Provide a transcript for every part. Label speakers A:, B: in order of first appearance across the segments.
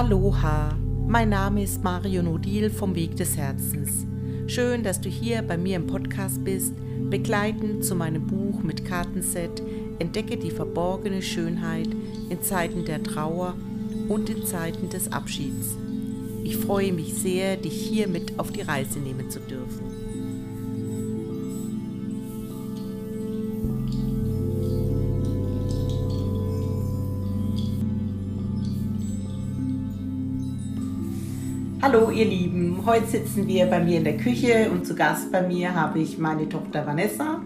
A: Aloha, mein Name ist Mario Nodil vom Weg des Herzens. Schön, dass du hier bei mir im Podcast bist, begleitend zu meinem Buch mit Kartenset Entdecke die verborgene Schönheit in Zeiten der Trauer und in Zeiten des Abschieds. Ich freue mich sehr, dich hier mit auf die Reise nehmen zu dürfen. Hallo ihr Lieben, heute sitzen wir bei mir in der Küche und zu Gast bei mir habe ich meine Tochter Vanessa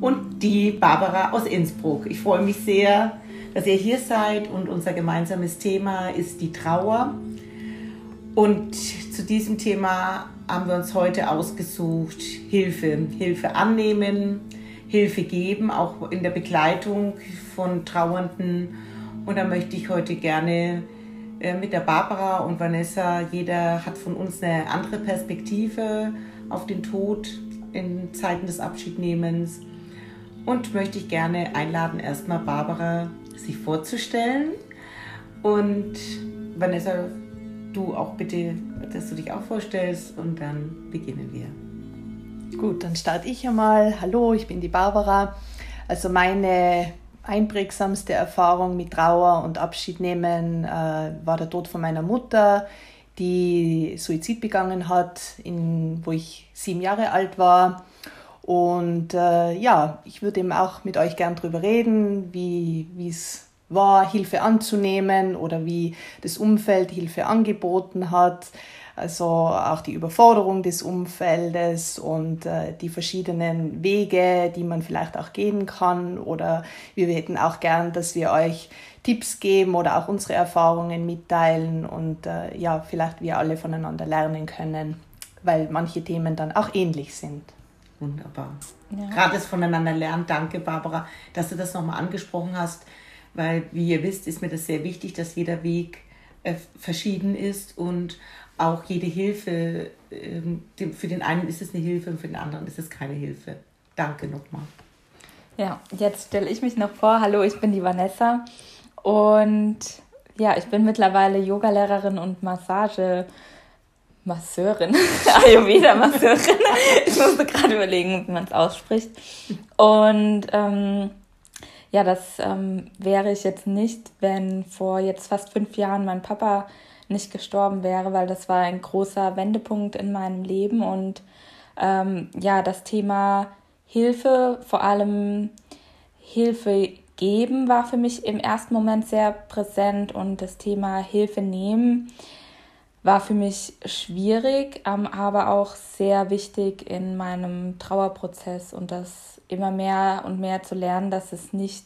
A: und die Barbara aus Innsbruck. Ich freue mich sehr, dass ihr hier seid und unser gemeinsames Thema ist die Trauer. Und zu diesem Thema haben wir uns heute ausgesucht, Hilfe, Hilfe annehmen, Hilfe geben, auch in der Begleitung von Trauernden. Und da möchte ich heute gerne mit der Barbara und Vanessa, jeder hat von uns eine andere Perspektive auf den Tod in Zeiten des Abschiednehmens. Und möchte ich gerne einladen, erstmal Barbara sich vorzustellen. Und Vanessa, du auch bitte, dass du dich auch vorstellst und dann beginnen wir.
B: Gut, dann starte ich einmal. Hallo, ich bin die Barbara. Also meine einprägsamste Erfahrung mit Trauer und Abschied nehmen äh, war der Tod von meiner Mutter, die Suizid begangen hat, in, wo ich sieben Jahre alt war. Und äh, ja, ich würde eben auch mit euch gern darüber reden, wie es war, Hilfe anzunehmen oder wie das Umfeld Hilfe angeboten hat. Also auch die Überforderung des Umfeldes und äh, die verschiedenen Wege, die man vielleicht auch gehen kann. Oder wir hätten auch gern, dass wir euch Tipps geben oder auch unsere Erfahrungen mitteilen und äh, ja, vielleicht wir alle voneinander lernen können, weil manche Themen dann auch ähnlich sind.
A: Wunderbar. Ja. Gerade das voneinander lernen. Danke, Barbara, dass du das nochmal angesprochen hast, weil, wie ihr wisst, ist mir das sehr wichtig, dass jeder Weg äh, verschieden ist und auch jede Hilfe, ähm, für den einen ist es eine Hilfe und für den anderen ist es keine Hilfe. Danke nochmal.
C: Ja, jetzt stelle ich mich noch vor. Hallo, ich bin die Vanessa und ja, ich bin mittlerweile Yogalehrerin und Massage. Masseurin, Ayurveda-Masseurin. ich musste gerade überlegen, wie man es ausspricht. Und ähm, ja, das ähm, wäre ich jetzt nicht, wenn vor jetzt fast fünf Jahren mein Papa nicht gestorben wäre, weil das war ein großer Wendepunkt in meinem Leben. Und ähm, ja, das Thema Hilfe, vor allem Hilfe geben, war für mich im ersten Moment sehr präsent. Und das Thema Hilfe nehmen war für mich schwierig, ähm, aber auch sehr wichtig in meinem Trauerprozess. Und das immer mehr und mehr zu lernen, dass es nicht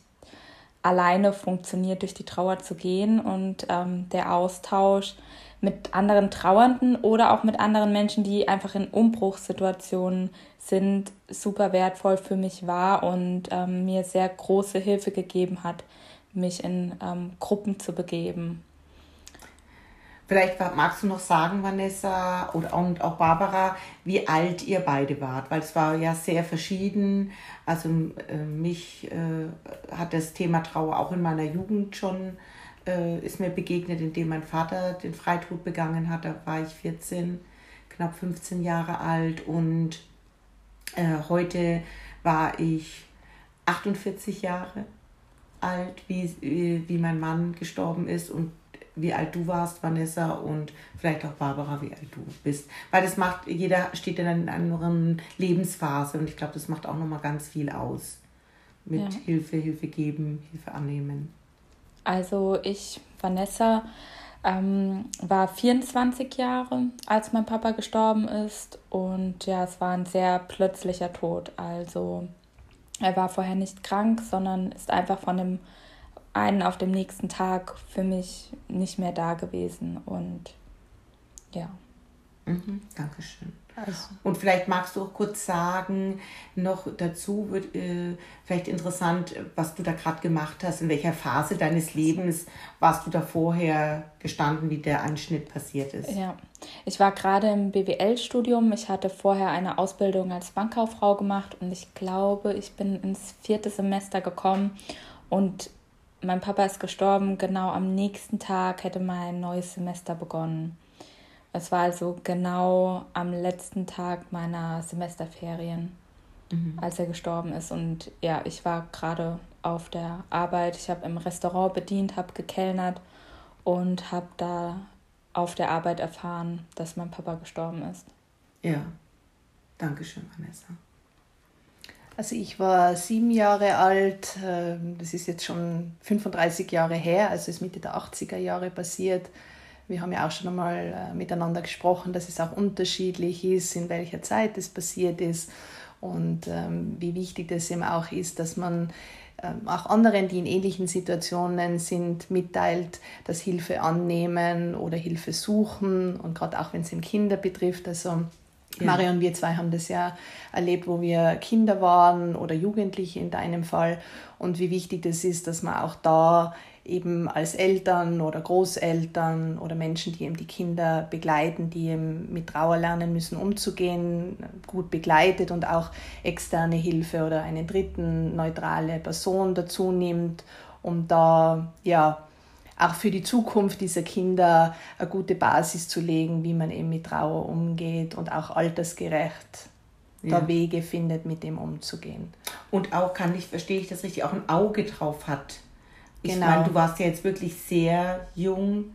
C: alleine funktioniert, durch die Trauer zu gehen und ähm, der Austausch mit anderen Trauernden oder auch mit anderen Menschen, die einfach in Umbruchssituationen sind, super wertvoll für mich war und ähm, mir sehr große Hilfe gegeben hat, mich in ähm, Gruppen zu begeben.
A: Vielleicht magst du noch sagen, Vanessa und auch Barbara, wie alt ihr beide wart, weil es war ja sehr verschieden. Also äh, mich äh, hat das Thema Trauer auch in meiner Jugend schon äh, ist mir begegnet, indem mein Vater den Freitod begangen hat. Da war ich 14, knapp 15 Jahre alt und äh, heute war ich 48 Jahre alt, wie, wie, wie mein Mann gestorben ist und wie alt du warst, Vanessa, und vielleicht auch Barbara, wie alt du bist. Weil das macht, jeder steht in einer anderen Lebensphase und ich glaube, das macht auch nochmal ganz viel aus. Mit ja. Hilfe, Hilfe geben, Hilfe annehmen.
C: Also ich, Vanessa, ähm, war 24 Jahre, als mein Papa gestorben ist. Und ja, es war ein sehr plötzlicher Tod. Also er war vorher nicht krank, sondern ist einfach von dem einen auf dem nächsten Tag für mich nicht mehr da gewesen. Und ja.
A: Mhm, Dankeschön. Also. Und vielleicht magst du auch kurz sagen, noch dazu wird äh, vielleicht interessant, was du da gerade gemacht hast, in welcher Phase deines Lebens warst du da vorher gestanden, wie der Einschnitt passiert ist.
C: Ja, ich war gerade im BWL-Studium. Ich hatte vorher eine Ausbildung als Bankkauffrau gemacht und ich glaube, ich bin ins vierte Semester gekommen und mein Papa ist gestorben, genau am nächsten Tag hätte mein neues Semester begonnen. Es war also genau am letzten Tag meiner Semesterferien, mhm. als er gestorben ist. Und ja, ich war gerade auf der Arbeit. Ich habe im Restaurant bedient, habe gekellnert und habe da auf der Arbeit erfahren, dass mein Papa gestorben ist.
A: Ja, danke schön, Vanessa.
B: Also ich war sieben Jahre alt, ähm, das ist jetzt schon 35 Jahre her, also ist Mitte der 80er Jahre passiert. Wir haben ja auch schon einmal äh, miteinander gesprochen, dass es auch unterschiedlich ist, in welcher Zeit es passiert ist und ähm, wie wichtig das eben auch ist, dass man ähm, auch anderen, die in ähnlichen Situationen sind, mitteilt, dass Hilfe annehmen oder Hilfe suchen und gerade auch wenn es eben Kinder betrifft. Also ja. Mario und wir zwei haben das ja erlebt, wo wir Kinder waren oder Jugendliche in deinem Fall und wie wichtig das ist, dass man auch da eben als Eltern oder Großeltern oder Menschen, die eben die Kinder begleiten, die eben mit Trauer lernen müssen, umzugehen, gut begleitet und auch externe Hilfe oder eine dritten neutrale Person dazu nimmt, um da ja auch für die Zukunft dieser Kinder eine gute Basis zu legen, wie man eben mit Trauer umgeht und auch altersgerecht ja. da Wege findet, mit dem umzugehen.
A: Und auch, kann ich, verstehe ich das richtig, auch ein Auge drauf hat. Ich genau. meine, du warst ja jetzt wirklich sehr jung,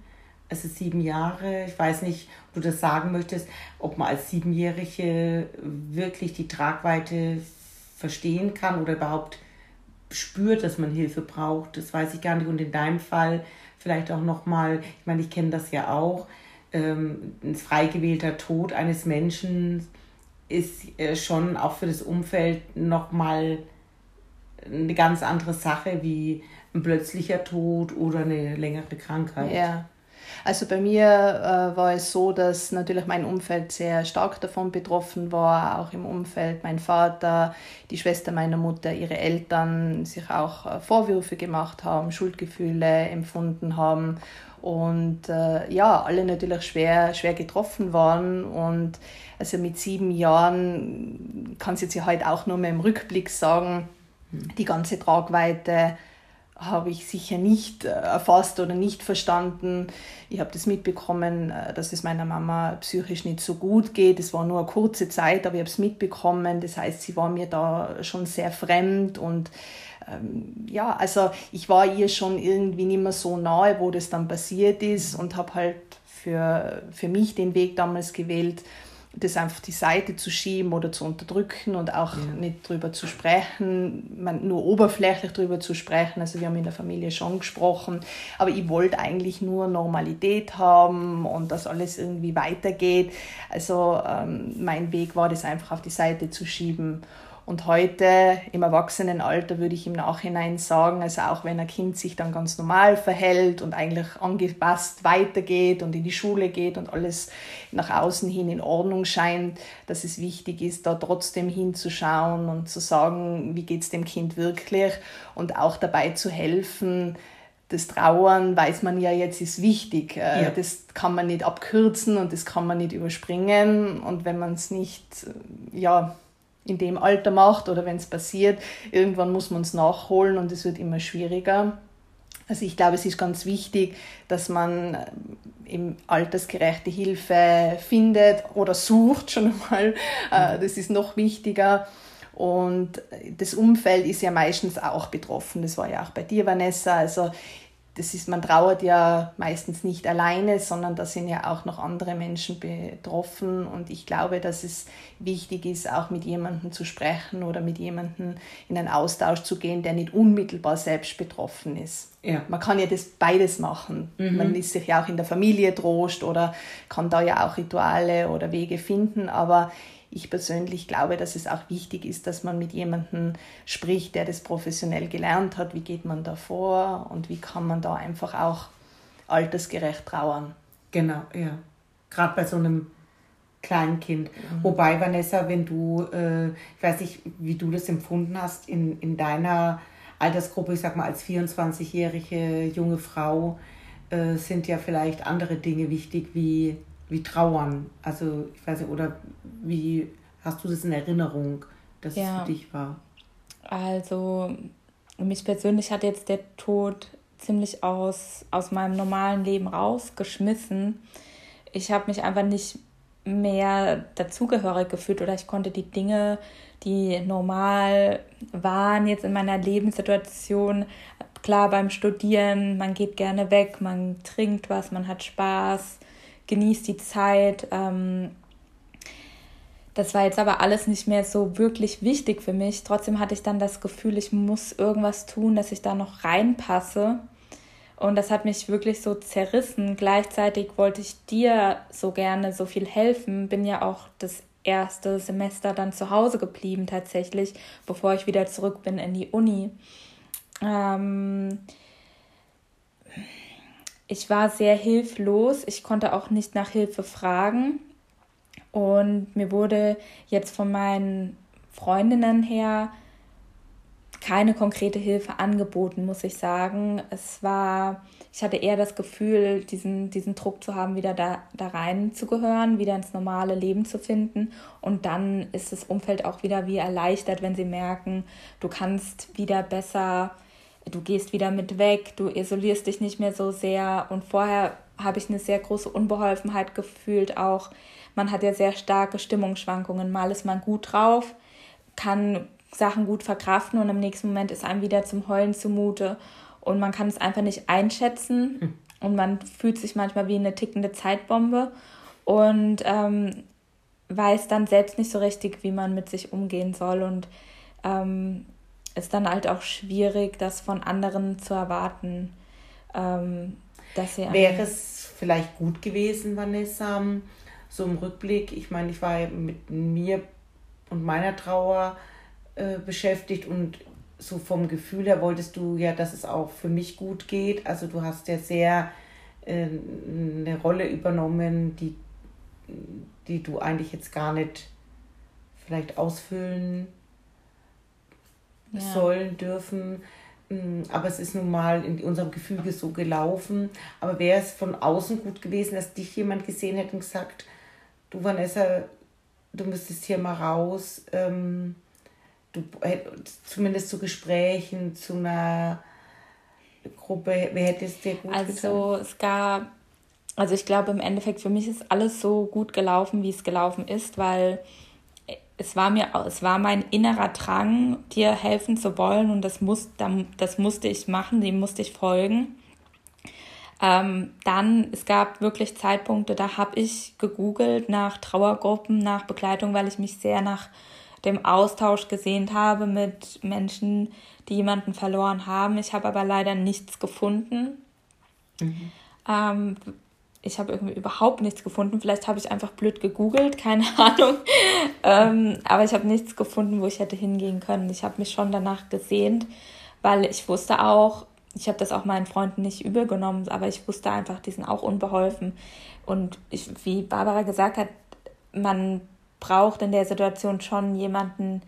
A: es ist sieben Jahre. Ich weiß nicht, ob du das sagen möchtest, ob man als Siebenjährige wirklich die Tragweite verstehen kann oder überhaupt spürt, dass man Hilfe braucht. Das weiß ich gar nicht. Und in deinem Fall vielleicht auch nochmal, ich meine, ich kenne das ja auch, ähm, ein frei gewählter Tod eines Menschen ist äh, schon auch für das Umfeld nochmal eine ganz andere Sache wie ein plötzlicher Tod oder eine längere Krankheit.
B: Ja. Also bei mir äh, war es so, dass natürlich mein Umfeld sehr stark davon betroffen war, auch im Umfeld mein Vater, die Schwester meiner Mutter, ihre Eltern sich auch äh, Vorwürfe gemacht haben, Schuldgefühle empfunden haben und äh, ja, alle natürlich schwer, schwer getroffen waren und also mit sieben Jahren kann es jetzt ja heute auch nur mehr im Rückblick sagen, hm. die ganze Tragweite habe ich sicher nicht äh, erfasst oder nicht verstanden. Ich habe das mitbekommen, äh, dass es meiner Mama psychisch nicht so gut geht. Es war nur eine kurze Zeit, aber ich habe es mitbekommen. Das heißt, sie war mir da schon sehr fremd und ähm, ja, also ich war ihr schon irgendwie nicht mehr so nahe, wo das dann passiert ist und habe halt für, für mich den Weg damals gewählt, das einfach die Seite zu schieben oder zu unterdrücken und auch ja. nicht drüber zu sprechen, man, nur oberflächlich drüber zu sprechen. Also wir haben in der Familie schon gesprochen, aber ich wollte eigentlich nur Normalität haben und dass alles irgendwie weitergeht. Also ähm, mein Weg war das einfach auf die Seite zu schieben und heute im Erwachsenenalter würde ich im Nachhinein sagen, also auch wenn ein Kind sich dann ganz normal verhält und eigentlich angepasst weitergeht und in die Schule geht und alles nach außen hin in Ordnung scheint, dass es wichtig ist, da trotzdem hinzuschauen und zu sagen, wie geht es dem Kind wirklich und auch dabei zu helfen, das Trauern, weiß man ja jetzt, ist wichtig. Äh, ja. Das kann man nicht abkürzen und das kann man nicht überspringen. Und wenn man es nicht, ja, in dem Alter macht oder wenn es passiert, irgendwann muss man es nachholen und es wird immer schwieriger. Also ich glaube, es ist ganz wichtig, dass man im äh, altersgerechte Hilfe findet oder sucht schon einmal. Äh, das ist noch wichtiger. Und das Umfeld ist ja meistens auch betroffen. Das war ja auch bei dir, Vanessa. Also das ist, man trauert ja meistens nicht alleine, sondern da sind ja auch noch andere Menschen betroffen. Und ich glaube, dass es wichtig ist, auch mit jemandem zu sprechen oder mit jemandem in einen Austausch zu gehen, der nicht unmittelbar selbst betroffen ist. Ja. Man kann ja das beides machen. Mhm. Man ist sich ja auch in der Familie trost oder kann da ja auch Rituale oder Wege finden. Aber ich persönlich glaube, dass es auch wichtig ist, dass man mit jemandem spricht, der das professionell gelernt hat. Wie geht man da vor und wie kann man da einfach auch altersgerecht trauern?
A: Genau, ja. Gerade bei so einem kleinen Kind. Mhm. Wobei, Vanessa, wenn du, äh, ich weiß nicht, wie du das empfunden hast, in, in deiner Altersgruppe, ich sag mal als 24-jährige junge Frau, äh, sind ja vielleicht andere Dinge wichtig wie wie Trauern? Also, ich weiß nicht, oder wie hast du das in Erinnerung, dass ja. es für dich war?
C: Also, mich persönlich hat jetzt der Tod ziemlich aus, aus meinem normalen Leben rausgeschmissen. Ich habe mich einfach nicht mehr dazugehörig gefühlt oder ich konnte die Dinge, die normal waren jetzt in meiner Lebenssituation, klar beim Studieren, man geht gerne weg, man trinkt was, man hat Spaß, genießt die Zeit. Ähm, das war jetzt aber alles nicht mehr so wirklich wichtig für mich. Trotzdem hatte ich dann das Gefühl, ich muss irgendwas tun, dass ich da noch reinpasse. Und das hat mich wirklich so zerrissen. Gleichzeitig wollte ich dir so gerne so viel helfen. Bin ja auch das erste Semester dann zu Hause geblieben tatsächlich, bevor ich wieder zurück bin in die Uni. Ähm ich war sehr hilflos. Ich konnte auch nicht nach Hilfe fragen. Und mir wurde jetzt von meinen Freundinnen her keine konkrete Hilfe angeboten, muss ich sagen. Es war, ich hatte eher das Gefühl, diesen, diesen Druck zu haben, wieder da, da rein wieder ins normale Leben zu finden. Und dann ist das Umfeld auch wieder wie erleichtert, wenn sie merken, du kannst wieder besser, du gehst wieder mit weg, du isolierst dich nicht mehr so sehr. Und vorher habe ich eine sehr große Unbeholfenheit gefühlt, auch man hat ja sehr starke Stimmungsschwankungen. Mal ist man gut drauf, kann Sachen gut verkraften und im nächsten Moment ist einem wieder zum Heulen zumute und man kann es einfach nicht einschätzen hm. und man fühlt sich manchmal wie eine tickende Zeitbombe und ähm, weiß dann selbst nicht so richtig, wie man mit sich umgehen soll und ähm, ist dann halt auch schwierig, das von anderen zu erwarten. Ähm, dass sie
A: Wäre es vielleicht gut gewesen, Vanessa, so im Rückblick, ich meine, ich war mit mir und meiner Trauer äh, beschäftigt und so vom Gefühl her wolltest du ja, dass es auch für mich gut geht. Also du hast ja sehr äh, eine Rolle übernommen, die, die du eigentlich jetzt gar nicht vielleicht ausfüllen ja. sollen, dürfen. Mm, aber es ist nun mal in unserem Gefüge so gelaufen. Aber wäre es von außen gut gewesen, dass dich jemand gesehen hätte und gesagt, du Vanessa, du müsstest hier mal raus, ähm, du zumindest zu Gesprächen, zu einer Gruppe, wer hätte es dir
C: gut Also getan? es gab, also ich glaube im Endeffekt für mich ist alles so gut gelaufen, wie es gelaufen ist, weil es war mir, es war mein innerer Drang, dir helfen zu wollen und das, muss, das musste ich machen, dem musste ich folgen. Ähm, dann, es gab wirklich Zeitpunkte, da habe ich gegoogelt nach Trauergruppen, nach Begleitung, weil ich mich sehr nach dem Austausch gesehnt habe mit Menschen, die jemanden verloren haben. Ich habe aber leider nichts gefunden. Mhm. Ähm, ich habe irgendwie überhaupt nichts gefunden. Vielleicht habe ich einfach blöd gegoogelt, keine Ahnung. ähm, aber ich habe nichts gefunden, wo ich hätte hingehen können. Ich habe mich schon danach gesehnt, weil ich wusste auch, ich habe das auch meinen Freunden nicht übel genommen, aber ich wusste einfach, die sind auch unbeholfen. Und ich, wie Barbara gesagt hat, man braucht in der Situation schon jemanden,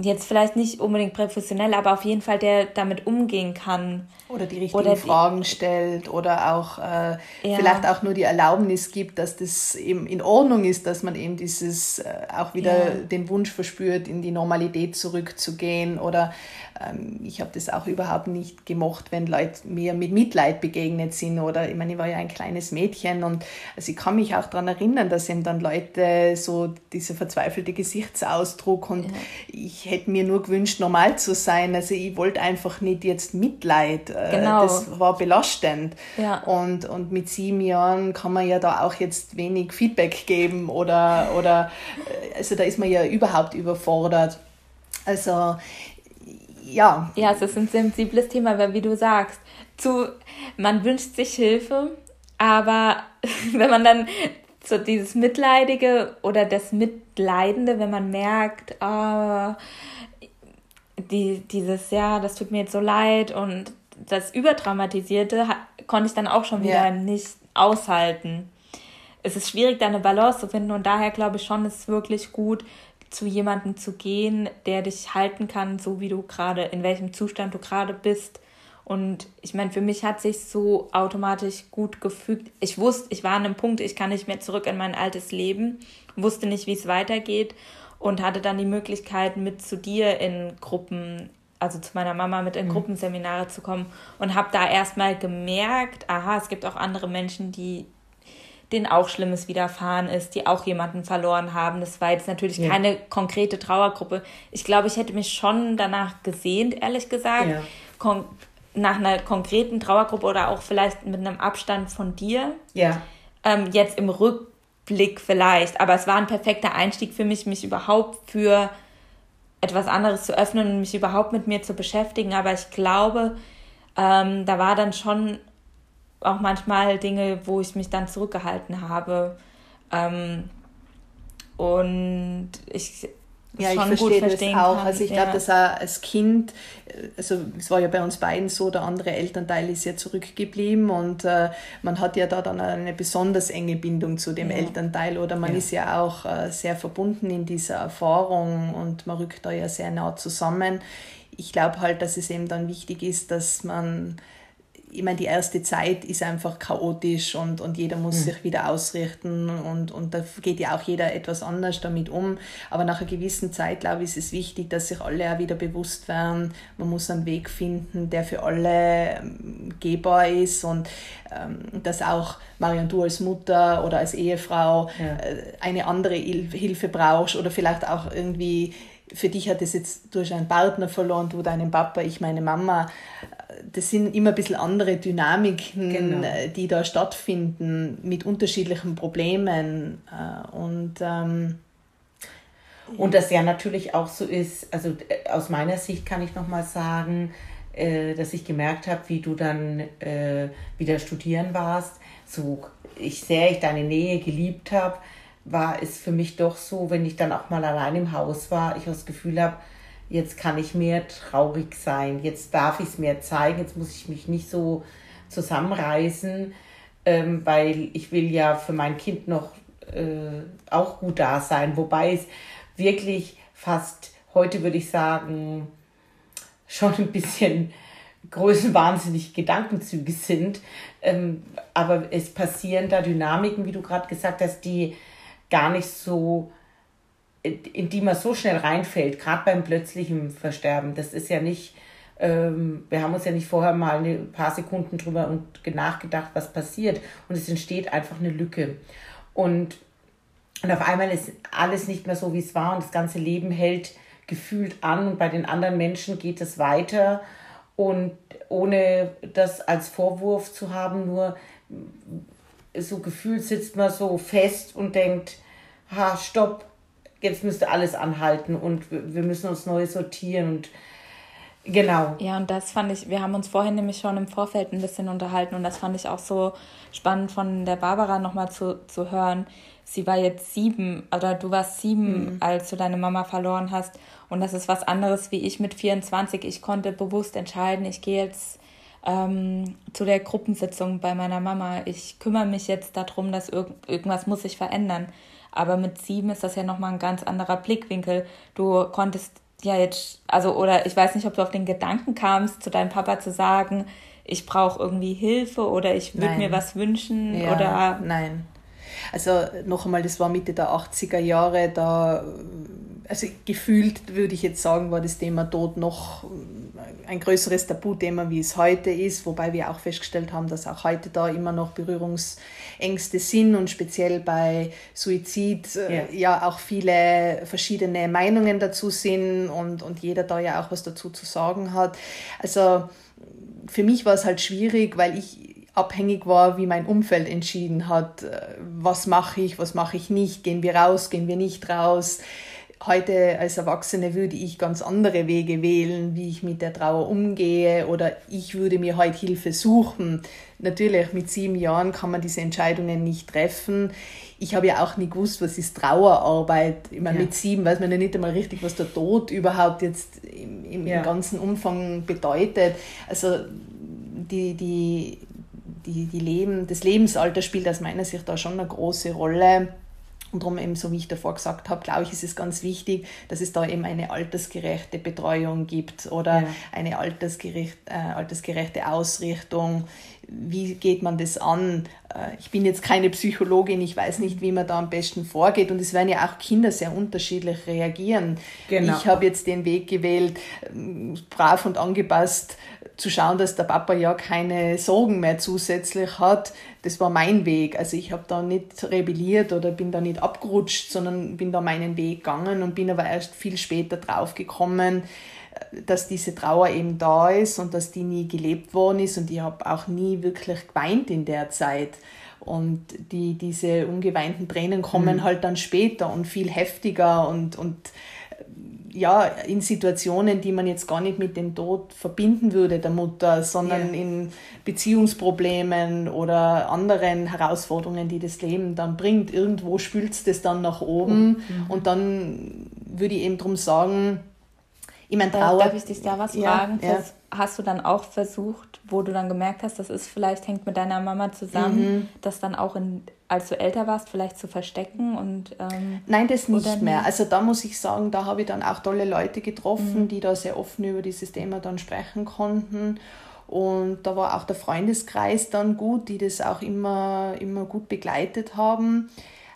C: jetzt vielleicht nicht unbedingt professionell, aber auf jeden Fall, der damit umgehen kann.
B: Oder die richtigen oder die, Fragen stellt oder auch äh, ja. vielleicht auch nur die Erlaubnis gibt, dass das eben in Ordnung ist, dass man eben dieses äh, auch wieder ja. den Wunsch verspürt, in die Normalität zurückzugehen oder ähm, ich habe das auch überhaupt nicht gemocht, wenn Leute mir mit Mitleid begegnet sind oder ich meine, ich war ja ein kleines Mädchen und also ich kann mich auch daran erinnern, dass eben dann Leute so dieser verzweifelte Gesichtsausdruck und ja. ich hätte mir nur gewünscht, normal zu sein. Also ich wollte einfach nicht jetzt Mitleid. Äh, genau. Das war belastend. Ja. Und, und mit sieben Jahren kann man ja da auch jetzt wenig Feedback geben oder, oder äh, also da ist man ja überhaupt überfordert. Also ja.
C: Ja, es ist ein sensibles Thema, weil wie du sagst, zu, man wünscht sich Hilfe, aber wenn man dann so dieses Mitleidige oder das Mitleidende, wenn man merkt, oh, die, dieses, ja, das tut mir jetzt so leid und das Übertraumatisierte konnte ich dann auch schon wieder ja. nicht aushalten. Es ist schwierig, da eine Balance zu finden und daher glaube ich schon, ist es wirklich gut, zu jemandem zu gehen, der dich halten kann, so wie du gerade, in welchem Zustand du gerade bist. Und ich meine, für mich hat sich so automatisch gut gefügt. Ich wusste, ich war an einem Punkt, ich kann nicht mehr zurück in mein altes Leben, wusste nicht, wie es weitergeht und hatte dann die Möglichkeit, mit zu dir in Gruppen also zu meiner Mama mit in mhm. Gruppenseminare zu kommen und habe da erstmal gemerkt, aha, es gibt auch andere Menschen, die denen auch Schlimmes widerfahren ist, die auch jemanden verloren haben. Das war jetzt natürlich ja. keine konkrete Trauergruppe. Ich glaube, ich hätte mich schon danach gesehnt, ehrlich gesagt. Ja. Nach einer konkreten Trauergruppe oder auch vielleicht mit einem Abstand von dir. Ja. Ähm, jetzt im Rückblick vielleicht. Aber es war ein perfekter Einstieg für mich, mich überhaupt für etwas anderes zu öffnen und mich überhaupt mit mir zu beschäftigen. Aber ich glaube, ähm, da war dann schon auch manchmal Dinge, wo ich mich dann zurückgehalten habe. Ähm, und ich ja, ich
B: verstehe das auch. Kann. Also ich glaube, ja. dass auch als Kind, also es war ja bei uns beiden so, der andere Elternteil ist ja zurückgeblieben und äh, man hat ja da dann eine besonders enge Bindung zu dem ja. Elternteil oder man ja. ist ja auch äh, sehr verbunden in dieser Erfahrung und man rückt da ja sehr nah zusammen. Ich glaube halt, dass es eben dann wichtig ist, dass man ich meine, die erste Zeit ist einfach chaotisch und, und jeder muss mhm. sich wieder ausrichten und, und da geht ja auch jeder etwas anders damit um. Aber nach einer gewissen Zeit, glaube ich, ist es wichtig, dass sich alle auch wieder bewusst werden, man muss einen Weg finden, der für alle ähm, gehbar ist und ähm, dass auch Marion, du als Mutter oder als Ehefrau ja. äh, eine andere Hilfe brauchst oder vielleicht auch irgendwie für dich hat es jetzt durch einen Partner verloren, du deinen Papa, ich meine Mama. Das sind immer ein bisschen andere Dynamiken, genau. Äh, die da stattfinden mit unterschiedlichen Problemen. Äh, und, ähm,
A: und das ja natürlich auch so ist, also äh, aus meiner Sicht kann ich nochmal sagen, dass ich gemerkt habe, wie du dann wieder studieren warst, so ich sehr ich deine Nähe geliebt habe, war es für mich doch so, wenn ich dann auch mal allein im Haus war, ich das Gefühl habe, jetzt kann ich mehr traurig sein, jetzt darf ich es mir zeigen, jetzt muss ich mich nicht so zusammenreißen, ähm, weil ich will ja für mein Kind noch äh, auch gut da sein, wobei es wirklich fast, heute würde ich sagen, schon ein bisschen größenwahnsinnig Gedankenzüge sind. Ähm, aber es passieren da Dynamiken, wie du gerade gesagt hast, die gar nicht so, in die man so schnell reinfällt, gerade beim plötzlichen Versterben. Das ist ja nicht, ähm, wir haben uns ja nicht vorher mal ein paar Sekunden drüber und nachgedacht, was passiert. Und es entsteht einfach eine Lücke. Und, und auf einmal ist alles nicht mehr so, wie es war und das ganze Leben hält gefühlt an und bei den anderen Menschen geht es weiter und ohne das als Vorwurf zu haben, nur so gefühlt sitzt man so fest und denkt, ha, stopp, jetzt müsste alles anhalten und wir müssen uns neu sortieren und genau.
C: Ja, und das fand ich, wir haben uns vorhin nämlich schon im Vorfeld ein bisschen unterhalten und das fand ich auch so spannend von der Barbara nochmal zu, zu hören. Sie war jetzt sieben, oder du warst sieben, mhm. als du deine Mama verloren hast. Und das ist was anderes wie ich mit 24. Ich konnte bewusst entscheiden, ich gehe jetzt ähm, zu der Gruppensitzung bei meiner Mama. Ich kümmere mich jetzt darum, dass irg irgendwas muss sich verändern. Aber mit sieben ist das ja nochmal ein ganz anderer Blickwinkel. Du konntest ja jetzt, also, oder ich weiß nicht, ob du auf den Gedanken kamst, zu deinem Papa zu sagen, ich brauche irgendwie Hilfe oder ich würde mir was wünschen ja, oder.
B: Nein. Also noch einmal, das war Mitte der 80er Jahre, da also gefühlt würde ich jetzt sagen, war das Thema Tod noch ein größeres Tabuthema, wie es heute ist, wobei wir auch festgestellt haben, dass auch heute da immer noch Berührungsängste sind und speziell bei Suizid äh, ja, ja auch viele verschiedene Meinungen dazu sind und, und jeder da ja auch was dazu zu sagen hat. Also für mich war es halt schwierig, weil ich abhängig war, wie mein Umfeld entschieden hat, äh, was mache ich, was mache ich nicht, gehen wir raus, gehen wir nicht raus heute als Erwachsene würde ich ganz andere Wege wählen, wie ich mit der Trauer umgehe oder ich würde mir heute Hilfe suchen. Natürlich, mit sieben Jahren kann man diese Entscheidungen nicht treffen. Ich habe ja auch nie gewusst, was ist Trauerarbeit. Ich meine, ja. mit sieben weiß man ja nicht einmal richtig, was der Tod überhaupt jetzt im, im, ja. ganzen Umfang bedeutet. Also die, die, die, die Leben, das Lebensalter spielt aus meiner Sicht da schon eine große Rolle. Und darum eben, so wie ich davor gesagt habe, glaube ich, ist es ganz wichtig, dass es da eben eine altersgerechte Betreuung gibt oder ja. eine altersgerecht, äh, altersgerechte Ausrichtung. Wie geht man das an? Äh, ich bin jetzt keine Psychologin, ich weiß nicht, wie man da am besten vorgeht. Und es werden ja auch Kinder sehr unterschiedlich reagieren. Genau. Ich habe jetzt den Weg gewählt, ähm, brav und angepasst zu schauen, dass der Papa ja keine Sorgen mehr zusätzlich hat, das war mein Weg. Also ich habe da nicht rebelliert oder bin da nicht abgerutscht, sondern bin da meinen Weg gegangen und bin aber erst viel später drauf gekommen, dass diese Trauer eben da ist und dass die nie gelebt worden ist und ich habe auch nie wirklich geweint in der Zeit. Und die, diese ungeweinten Tränen kommen mhm. halt dann später und viel heftiger und, und ja, in Situationen, die man jetzt gar nicht mit dem Tod verbinden würde der Mutter, sondern yeah. in Beziehungsproblemen oder anderen Herausforderungen, die das Leben dann bringt. Irgendwo spült es das dann nach oben mhm. und dann würde ich eben darum sagen,
C: ich meine, Trauer... Darf ich dich da was ja, fragen? Ja. Hast du dann auch versucht, wo du dann gemerkt hast, das ist vielleicht, hängt mit deiner Mama zusammen, mhm. das dann auch in als du älter warst, vielleicht zu verstecken und ähm,
B: Nein, das nicht mehr. Also da muss ich sagen, da habe ich dann auch tolle Leute getroffen, mhm. die da sehr offen über dieses Thema dann sprechen konnten. Und da war auch der Freundeskreis dann gut, die das auch immer, immer gut begleitet haben.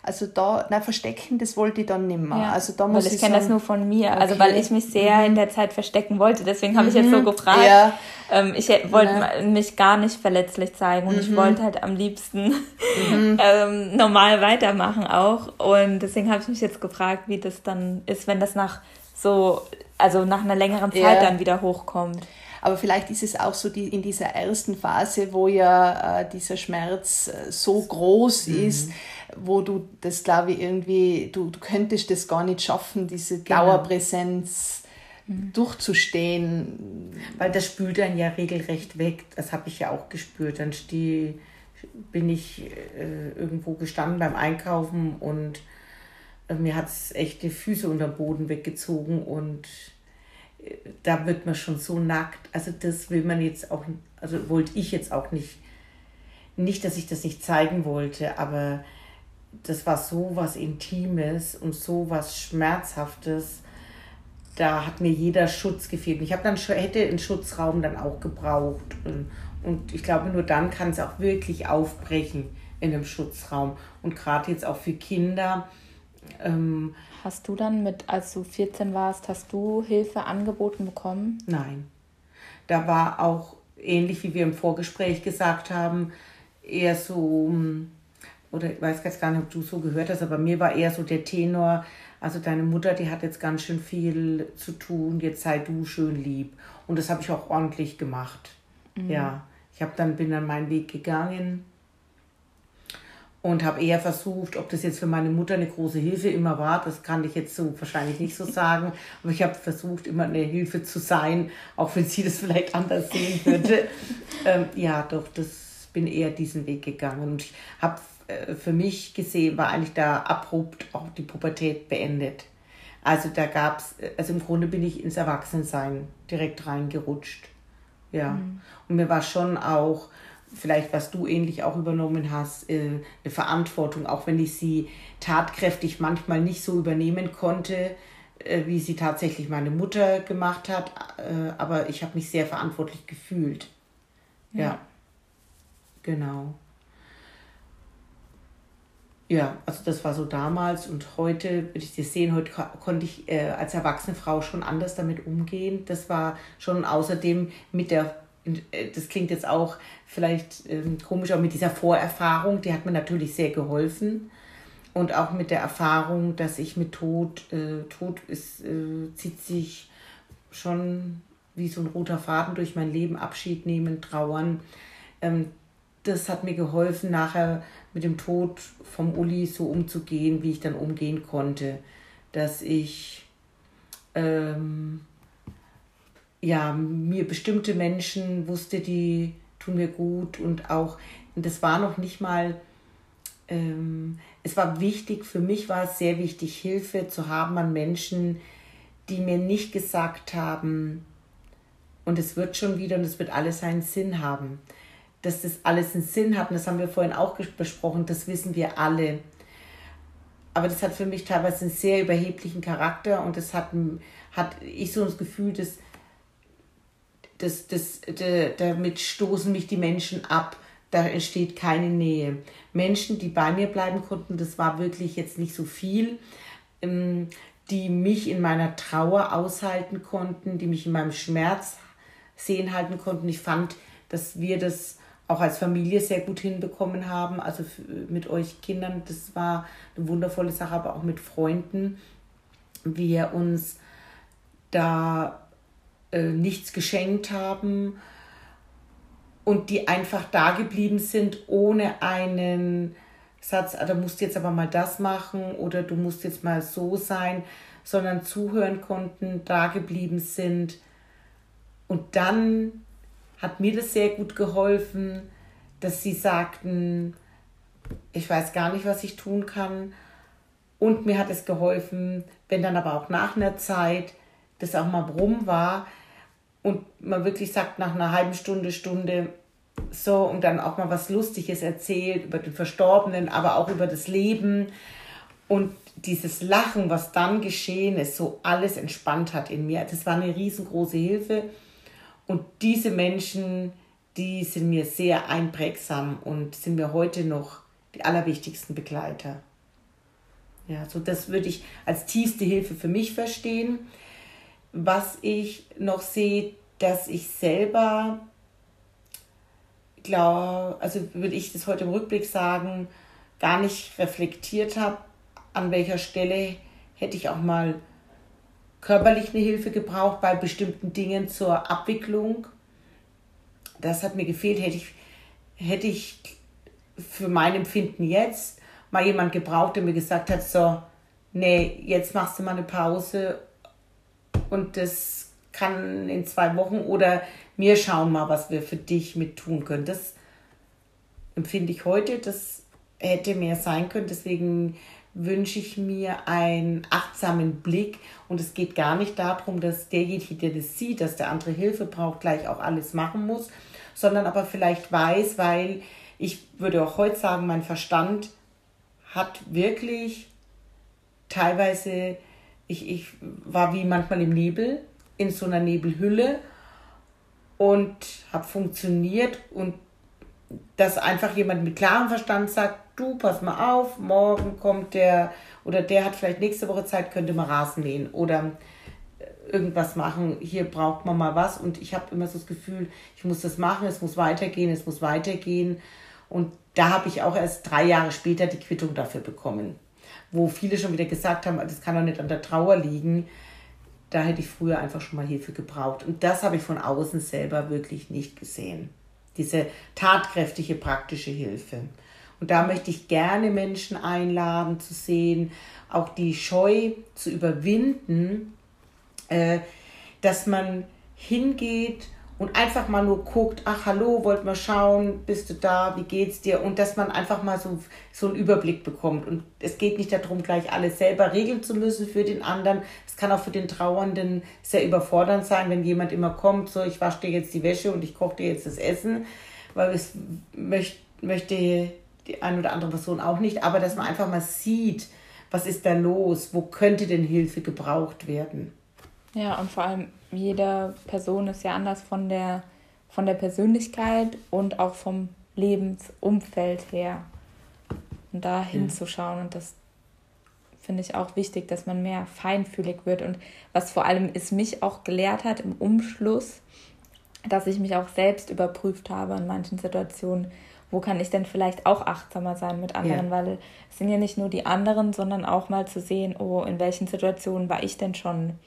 B: Also da, na, verstecken, das wollte ich dann nicht mehr. Ja, also da
C: muss weil ich, ich kenne das nur von mir, okay. also weil ich mich sehr mhm. in der Zeit verstecken wollte. Deswegen habe ich jetzt so mhm. gefragt. Ja. Ähm, ich wollte ja. mich gar nicht verletzlich zeigen und mhm. ich wollte halt am liebsten mhm. ähm, normal weitermachen auch. Und deswegen habe ich mich jetzt gefragt, wie das dann ist, wenn das nach so, also nach einer längeren Zeit dann wieder hochkommt.
B: Aber vielleicht ist es auch so die, in dieser ersten Phase, wo ja äh, dieser Schmerz äh, so groß mhm. ist, wo du das, glaube ich, irgendwie, du, du könntest das gar nicht schaffen, diese genau. Dauerpräsenz mhm. durchzustehen.
A: Weil das spült dann ja regelrecht weg. Das habe ich ja auch gespürt. Dann steh, bin ich äh, irgendwo gestanden beim Einkaufen und äh, mir hat es echt die Füße unter den Boden weggezogen und da wird man schon so nackt. Also das will man jetzt auch, also wollte ich jetzt auch nicht, nicht, dass ich das nicht zeigen wollte, aber das war so was Intimes und so was Schmerzhaftes. Da hat mir jeder Schutz gefehlt. Ich habe dann hätte einen Schutzraum dann auch gebraucht. Und, und ich glaube, nur dann kann es auch wirklich aufbrechen in einem Schutzraum. Und gerade jetzt auch für Kinder. Ähm,
C: Hast du dann mit, als du 14 warst, hast du Hilfe angeboten bekommen?
A: Nein. Da war auch ähnlich wie wir im Vorgespräch gesagt haben, eher so, hm, oder ich weiß jetzt gar nicht, ob du so gehört hast, aber mir war eher so der Tenor, also deine Mutter, die hat jetzt ganz schön viel zu tun, jetzt sei du schön lieb. Und das habe ich auch ordentlich gemacht. Mhm. Ja, ich habe dann bin dann meinen Weg gegangen und habe eher versucht, ob das jetzt für meine Mutter eine große Hilfe immer war, das kann ich jetzt so wahrscheinlich nicht so sagen, aber ich habe versucht, immer eine Hilfe zu sein, auch wenn sie das vielleicht anders sehen würde. ähm, ja, doch, das bin eher diesen Weg gegangen und ich habe für mich gesehen, war eigentlich da abrupt auch die Pubertät beendet. Also da gab es, also im Grunde bin ich ins Erwachsensein direkt reingerutscht. Ja. Mhm. Und mir war schon auch vielleicht was du ähnlich auch übernommen hast, äh, eine Verantwortung, auch wenn ich sie tatkräftig manchmal nicht so übernehmen konnte, äh, wie sie tatsächlich meine Mutter gemacht hat, äh, aber ich habe mich sehr verantwortlich gefühlt. Ja. ja. Genau. Ja, also das war so damals und heute, würde ich das sehen, heute konnte ich äh, als erwachsene Frau schon anders damit umgehen. Das war schon außerdem mit der äh, das klingt jetzt auch vielleicht ähm, komisch, aber mit dieser Vorerfahrung, die hat mir natürlich sehr geholfen. Und auch mit der Erfahrung, dass ich mit Tod, äh, Tod ist, äh, zieht sich schon wie so ein roter Faden durch mein Leben, Abschied nehmen, trauern. Ähm, das hat mir geholfen, nachher mit dem Tod vom Uli so umzugehen, wie ich dann umgehen konnte. Dass ich ähm, ja, mir bestimmte Menschen wusste, die tun mir gut und auch, und das war noch nicht mal, ähm, es war wichtig, für mich war es sehr wichtig, Hilfe zu haben an Menschen, die mir nicht gesagt haben, und es wird schon wieder und es wird alles einen Sinn haben. Dass das alles einen Sinn hat, und das haben wir vorhin auch besprochen, das wissen wir alle. aber das hat für mich teilweise einen sehr überheblichen Charakter und das hat, hat ich so das Gefühl, dass, dass, dass, damit stoßen mich die Menschen ab. Da entsteht keine Nähe. Menschen, die bei mir bleiben konnten, das war wirklich jetzt nicht so viel, ähm, die mich in meiner Trauer aushalten konnten, die mich in meinem Schmerz sehen halten konnten. Ich fand, dass wir das auch als Familie sehr gut hinbekommen haben. Also mit euch Kindern, das war eine wundervolle Sache, aber auch mit Freunden. Wir uns da äh, nichts geschenkt haben und die einfach da geblieben sind, ohne einen Satz, ah, du musst jetzt aber mal das machen oder du musst jetzt mal so sein, sondern zuhören konnten, da geblieben sind. Und dann hat mir das sehr gut geholfen, dass sie sagten, ich weiß gar nicht, was ich tun kann. Und mir hat es geholfen, wenn dann aber auch nach einer Zeit das auch mal rum war und man wirklich sagt, nach einer halben Stunde, Stunde, so und dann auch mal was Lustiges erzählt über den Verstorbenen, aber auch über das Leben und dieses Lachen, was dann geschehen ist, so alles entspannt hat in mir. Das war eine riesengroße Hilfe und diese Menschen, die sind mir sehr einprägsam und sind mir heute noch die allerwichtigsten Begleiter. Ja, so das würde ich als tiefste Hilfe für mich verstehen. Was ich noch sehe, dass ich selber glaube, also würde ich das heute im Rückblick sagen, gar nicht reflektiert habe, an welcher Stelle hätte ich auch mal körperlich eine Hilfe gebraucht bei bestimmten Dingen zur Abwicklung. Das hat mir gefehlt. Hätte ich, hätte ich für mein Empfinden jetzt mal jemand gebraucht, der mir gesagt hat, so, nee, jetzt machst du mal eine Pause und das kann in zwei Wochen oder wir schauen mal, was wir für dich mit tun können. Das empfinde ich heute, das hätte mehr sein können. Deswegen wünsche ich mir einen achtsamen Blick. Und es geht gar nicht darum, dass derjenige, der das sieht, dass der andere Hilfe braucht, gleich auch alles machen muss, sondern aber vielleicht weiß, weil ich würde auch heute sagen, mein Verstand hat wirklich teilweise, ich, ich war wie manchmal im Nebel, in so einer Nebelhülle und habe funktioniert und dass einfach jemand mit klarem Verstand sagt, du, pass mal auf, morgen kommt der oder der hat vielleicht nächste Woche Zeit, könnte mal Rasen mähen oder äh, irgendwas machen, hier braucht man mal was und ich habe immer so das Gefühl, ich muss das machen, es muss weitergehen, es muss weitergehen. Und da habe ich auch erst drei Jahre später die Quittung dafür bekommen, wo viele schon wieder gesagt haben, das kann doch nicht an der Trauer liegen, da hätte ich früher einfach schon mal Hilfe gebraucht. Und das habe ich von außen selber wirklich nicht gesehen, diese tatkräftige praktische Hilfe. Und da möchte ich gerne Menschen einladen zu sehen, auch die Scheu zu überwinden, äh, dass man hingeht und einfach mal nur guckt, ach hallo, wollt mal schauen, bist du da, wie geht's dir? Und dass man einfach mal so, so einen Überblick bekommt. Und es geht nicht darum, gleich alles selber regeln zu müssen für den anderen. Es kann auch für den Trauernden sehr überfordernd sein, wenn jemand immer kommt, so ich wasche dir jetzt die Wäsche und ich koche dir jetzt das Essen, weil es möcht, möchte die eine oder andere Person auch nicht, aber dass man einfach mal sieht, was ist da los, wo könnte denn Hilfe gebraucht werden.
C: Ja, und vor allem jede Person ist ja anders von der, von der Persönlichkeit und auch vom Lebensumfeld her. Und da hinzuschauen und das finde ich auch wichtig, dass man mehr feinfühlig wird. Und was vor allem es mich auch gelehrt hat im Umschluss, dass ich mich auch selbst überprüft habe in manchen Situationen wo kann ich denn vielleicht auch achtsamer sein mit anderen, ja. weil es sind ja nicht nur die anderen, sondern auch mal zu sehen, oh, in welchen Situationen war ich denn schon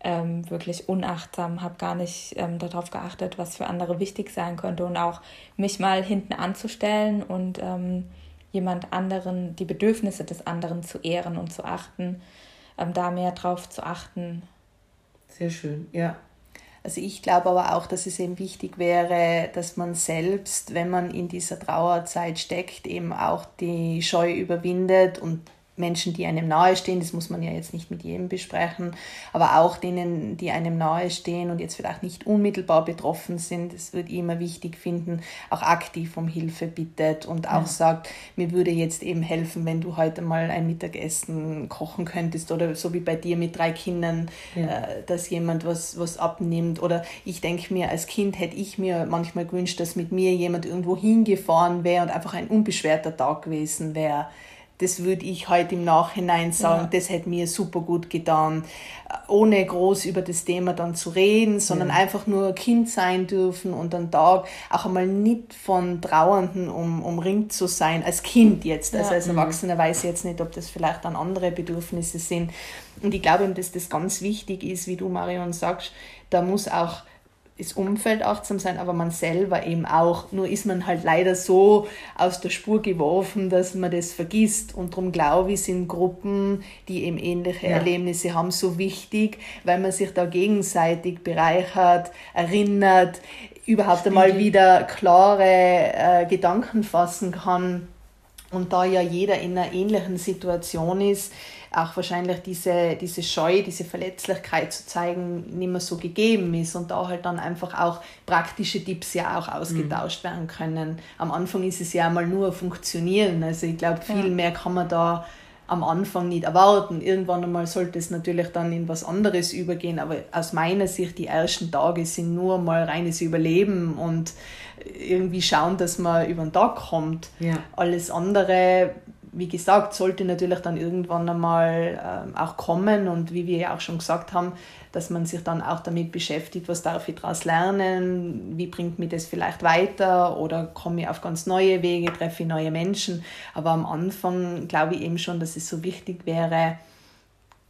C: ähm, wirklich unachtsam, habe gar nicht ähm, darauf geachtet, was für andere wichtig sein könnte und auch mich mal hinten anzustellen und ähm, jemand anderen, die Bedürfnisse des anderen zu ehren und zu achten, ähm, da mehr drauf zu achten.
A: Sehr schön, ja.
B: Also ich glaube aber auch, dass es eben wichtig wäre, dass man selbst, wenn man in dieser Trauerzeit steckt, eben auch die Scheu überwindet und Menschen, die einem nahestehen, das muss man ja jetzt nicht mit jedem besprechen, aber auch denen, die einem nahestehen und jetzt vielleicht nicht unmittelbar betroffen sind, das würde ich immer wichtig finden, auch aktiv um Hilfe bittet und auch ja. sagt, mir würde jetzt eben helfen, wenn du heute mal ein Mittagessen kochen könntest oder so wie bei dir mit drei Kindern, ja. äh, dass jemand was, was abnimmt oder ich denke mir, als Kind hätte ich mir manchmal gewünscht, dass mit mir jemand irgendwo hingefahren wäre und einfach ein unbeschwerter Tag gewesen wäre das würde ich heute im Nachhinein sagen, ja. das hätte mir super gut getan, ohne groß über das Thema dann zu reden, sondern ja. einfach nur Kind sein dürfen und einen Tag auch einmal nicht von Trauernden um, umringt zu sein, als Kind jetzt. Also als mhm. Erwachsener weiß ich jetzt nicht, ob das vielleicht dann andere Bedürfnisse sind. Und ich glaube eben, dass das ganz wichtig ist, wie du, Marion, sagst, da muss auch das Umfeld achtsam sein, aber man selber eben auch. Nur ist man halt leider so aus der Spur geworfen, dass man das vergisst. Und darum glaube ich, sind Gruppen, die eben ähnliche ja. Erlebnisse haben, so wichtig, weil man sich da gegenseitig bereichert, erinnert, überhaupt einmal wieder klare äh, Gedanken fassen kann. Und da ja jeder in einer ähnlichen Situation ist, auch wahrscheinlich diese, diese Scheu, diese Verletzlichkeit zu zeigen, nicht mehr so gegeben ist und da halt dann einfach auch praktische Tipps ja auch ausgetauscht mhm. werden können. Am Anfang ist es ja mal nur funktionieren, also ich glaube, viel ja. mehr kann man da am Anfang nicht erwarten. Irgendwann einmal sollte es natürlich dann in was anderes übergehen, aber aus meiner Sicht die ersten Tage sind nur mal reines Überleben und irgendwie schauen, dass man über den Tag kommt. Ja. Alles andere wie gesagt, sollte natürlich dann irgendwann einmal äh, auch kommen und wie wir ja auch schon gesagt haben, dass man sich dann auch damit beschäftigt, was darf ich daraus lernen, wie bringt mich das vielleicht weiter oder komme ich auf ganz neue Wege, treffe ich neue Menschen. Aber am Anfang glaube ich eben schon, dass es so wichtig wäre,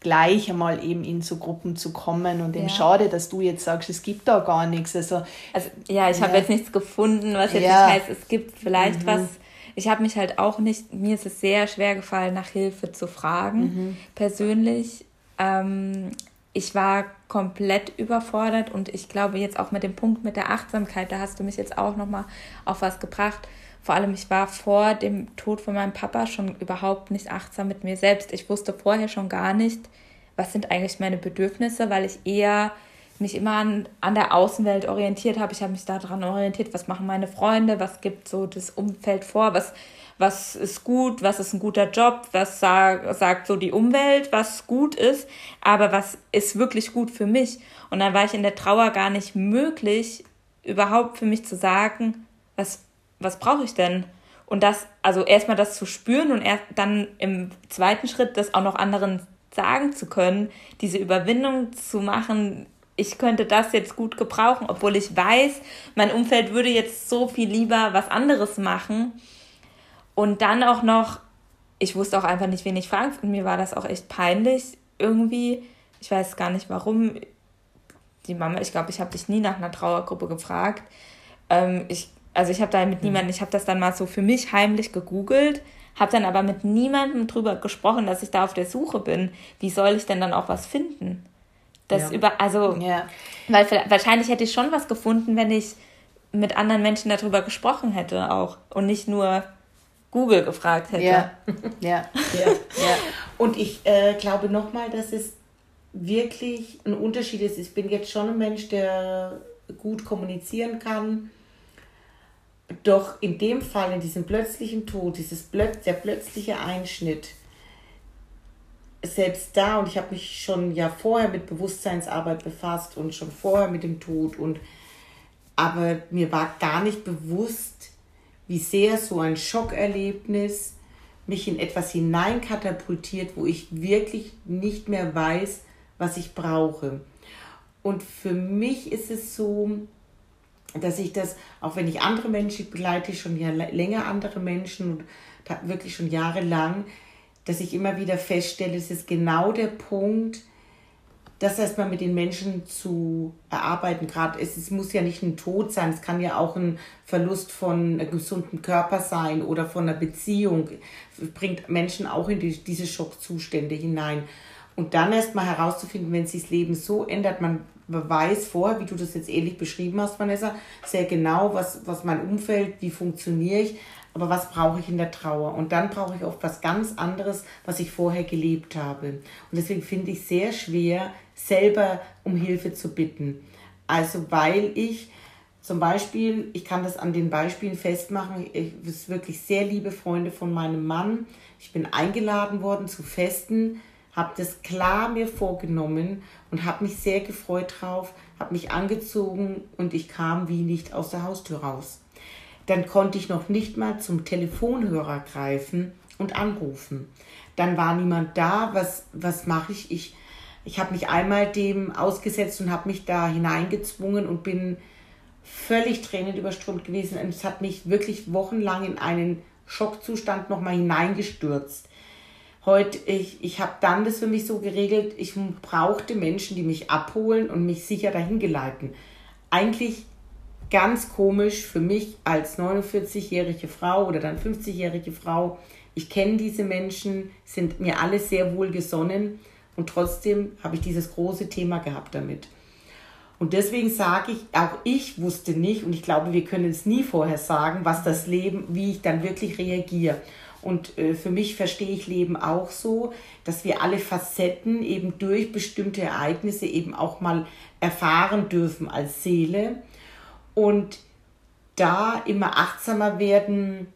B: gleich einmal eben in so Gruppen zu kommen und eben ja. schade, dass du jetzt sagst, es gibt da gar nichts. Also,
C: also ja, ich ja. habe jetzt nichts gefunden, was jetzt ja. nicht heißt, es gibt vielleicht mhm. was ich habe mich halt auch nicht, mir ist es sehr schwer gefallen, nach Hilfe zu fragen, mhm. persönlich. Ähm, ich war komplett überfordert und ich glaube jetzt auch mit dem Punkt mit der Achtsamkeit, da hast du mich jetzt auch nochmal auf was gebracht. Vor allem, ich war vor dem Tod von meinem Papa schon überhaupt nicht achtsam mit mir selbst. Ich wusste vorher schon gar nicht, was sind eigentlich meine Bedürfnisse, weil ich eher mich immer an, an der Außenwelt orientiert habe. Ich habe mich daran orientiert, was machen meine Freunde, was gibt so das Umfeld vor, was, was ist gut, was ist ein guter Job, was sag, sagt so die Umwelt, was gut ist, aber was ist wirklich gut für mich. Und dann war ich in der Trauer gar nicht möglich, überhaupt für mich zu sagen, was, was brauche ich denn? Und das, also erstmal das zu spüren und erst dann im zweiten Schritt das auch noch anderen sagen zu können, diese Überwindung zu machen, ich könnte das jetzt gut gebrauchen, obwohl ich weiß, mein Umfeld würde jetzt so viel lieber was anderes machen. Und dann auch noch, ich wusste auch einfach nicht, wen ich fragen und mir war das auch echt peinlich irgendwie. Ich weiß gar nicht warum. Die Mama, ich glaube, ich habe dich nie nach einer Trauergruppe gefragt. Ähm, ich, also ich habe da mit niemandem, ich habe das dann mal so für mich heimlich gegoogelt, habe dann aber mit niemandem drüber gesprochen, dass ich da auf der Suche bin. Wie soll ich denn dann auch was finden? Das ja. über, also, ja. weil wahrscheinlich hätte ich schon was gefunden, wenn ich mit anderen Menschen darüber gesprochen hätte auch und nicht nur Google gefragt hätte.
A: Ja, ja, ja. ja. Und ich äh, glaube nochmal, dass es wirklich ein Unterschied ist. Ich bin jetzt schon ein Mensch, der gut kommunizieren kann. Doch in dem Fall, in diesem plötzlichen Tod, dieses plötz der plötzliche Einschnitt, selbst da, und ich habe mich schon ja vorher mit Bewusstseinsarbeit befasst und schon vorher mit dem Tod und aber mir war gar nicht bewusst, wie sehr so ein Schockerlebnis mich in etwas hineinkatapultiert, wo ich wirklich nicht mehr weiß, was ich brauche. Und für mich ist es so, dass ich das, auch wenn ich andere Menschen begleite, schon ja länger andere Menschen und wirklich schon jahrelang, dass ich immer wieder feststelle, es ist genau der Punkt, das erstmal mit den Menschen zu erarbeiten. Gerade es, es muss ja nicht ein Tod sein, es kann ja auch ein Verlust von einem gesunden Körper sein oder von einer Beziehung. Es bringt Menschen auch in die, diese Schockzustände hinein. Und dann erstmal herauszufinden, wenn sich das Leben so ändert, man weiß vorher, wie du das jetzt ähnlich beschrieben hast, Vanessa, sehr genau, was, was mein Umfeld, wie funktioniere ich. Aber was brauche ich in der Trauer? Und dann brauche ich oft was ganz anderes, was ich vorher gelebt habe. Und deswegen finde ich sehr schwer, selber um Hilfe zu bitten. Also weil ich zum Beispiel, ich kann das an den Beispielen festmachen, ich ist wirklich sehr liebe Freunde von meinem Mann. Ich bin eingeladen worden zu Festen, habe das klar mir vorgenommen und habe mich sehr gefreut drauf, habe mich angezogen und ich kam wie nicht aus der Haustür raus. Dann konnte ich noch nicht mal zum Telefonhörer greifen und anrufen. Dann war niemand da. Was, was mache ich? Ich, ich habe mich einmal dem ausgesetzt und habe mich da hineingezwungen und bin völlig tränenüberströmt gewesen und es hat mich wirklich wochenlang in einen Schockzustand nochmal hineingestürzt. Heute, ich, ich habe dann das für mich so geregelt, ich brauchte Menschen, die mich abholen und mich sicher dahin geleiten. Eigentlich ganz komisch für mich als 49-jährige Frau oder dann 50-jährige Frau. Ich kenne diese Menschen, sind mir alle sehr wohlgesonnen und trotzdem habe ich dieses große Thema gehabt damit. Und deswegen sage ich, auch ich wusste nicht, und ich glaube, wir können es nie vorher sagen, was das Leben, wie ich dann wirklich reagiere. Und äh, für mich verstehe ich Leben auch so, dass wir alle Facetten eben durch bestimmte Ereignisse eben auch mal erfahren dürfen als Seele. Und da immer achtsamer werden,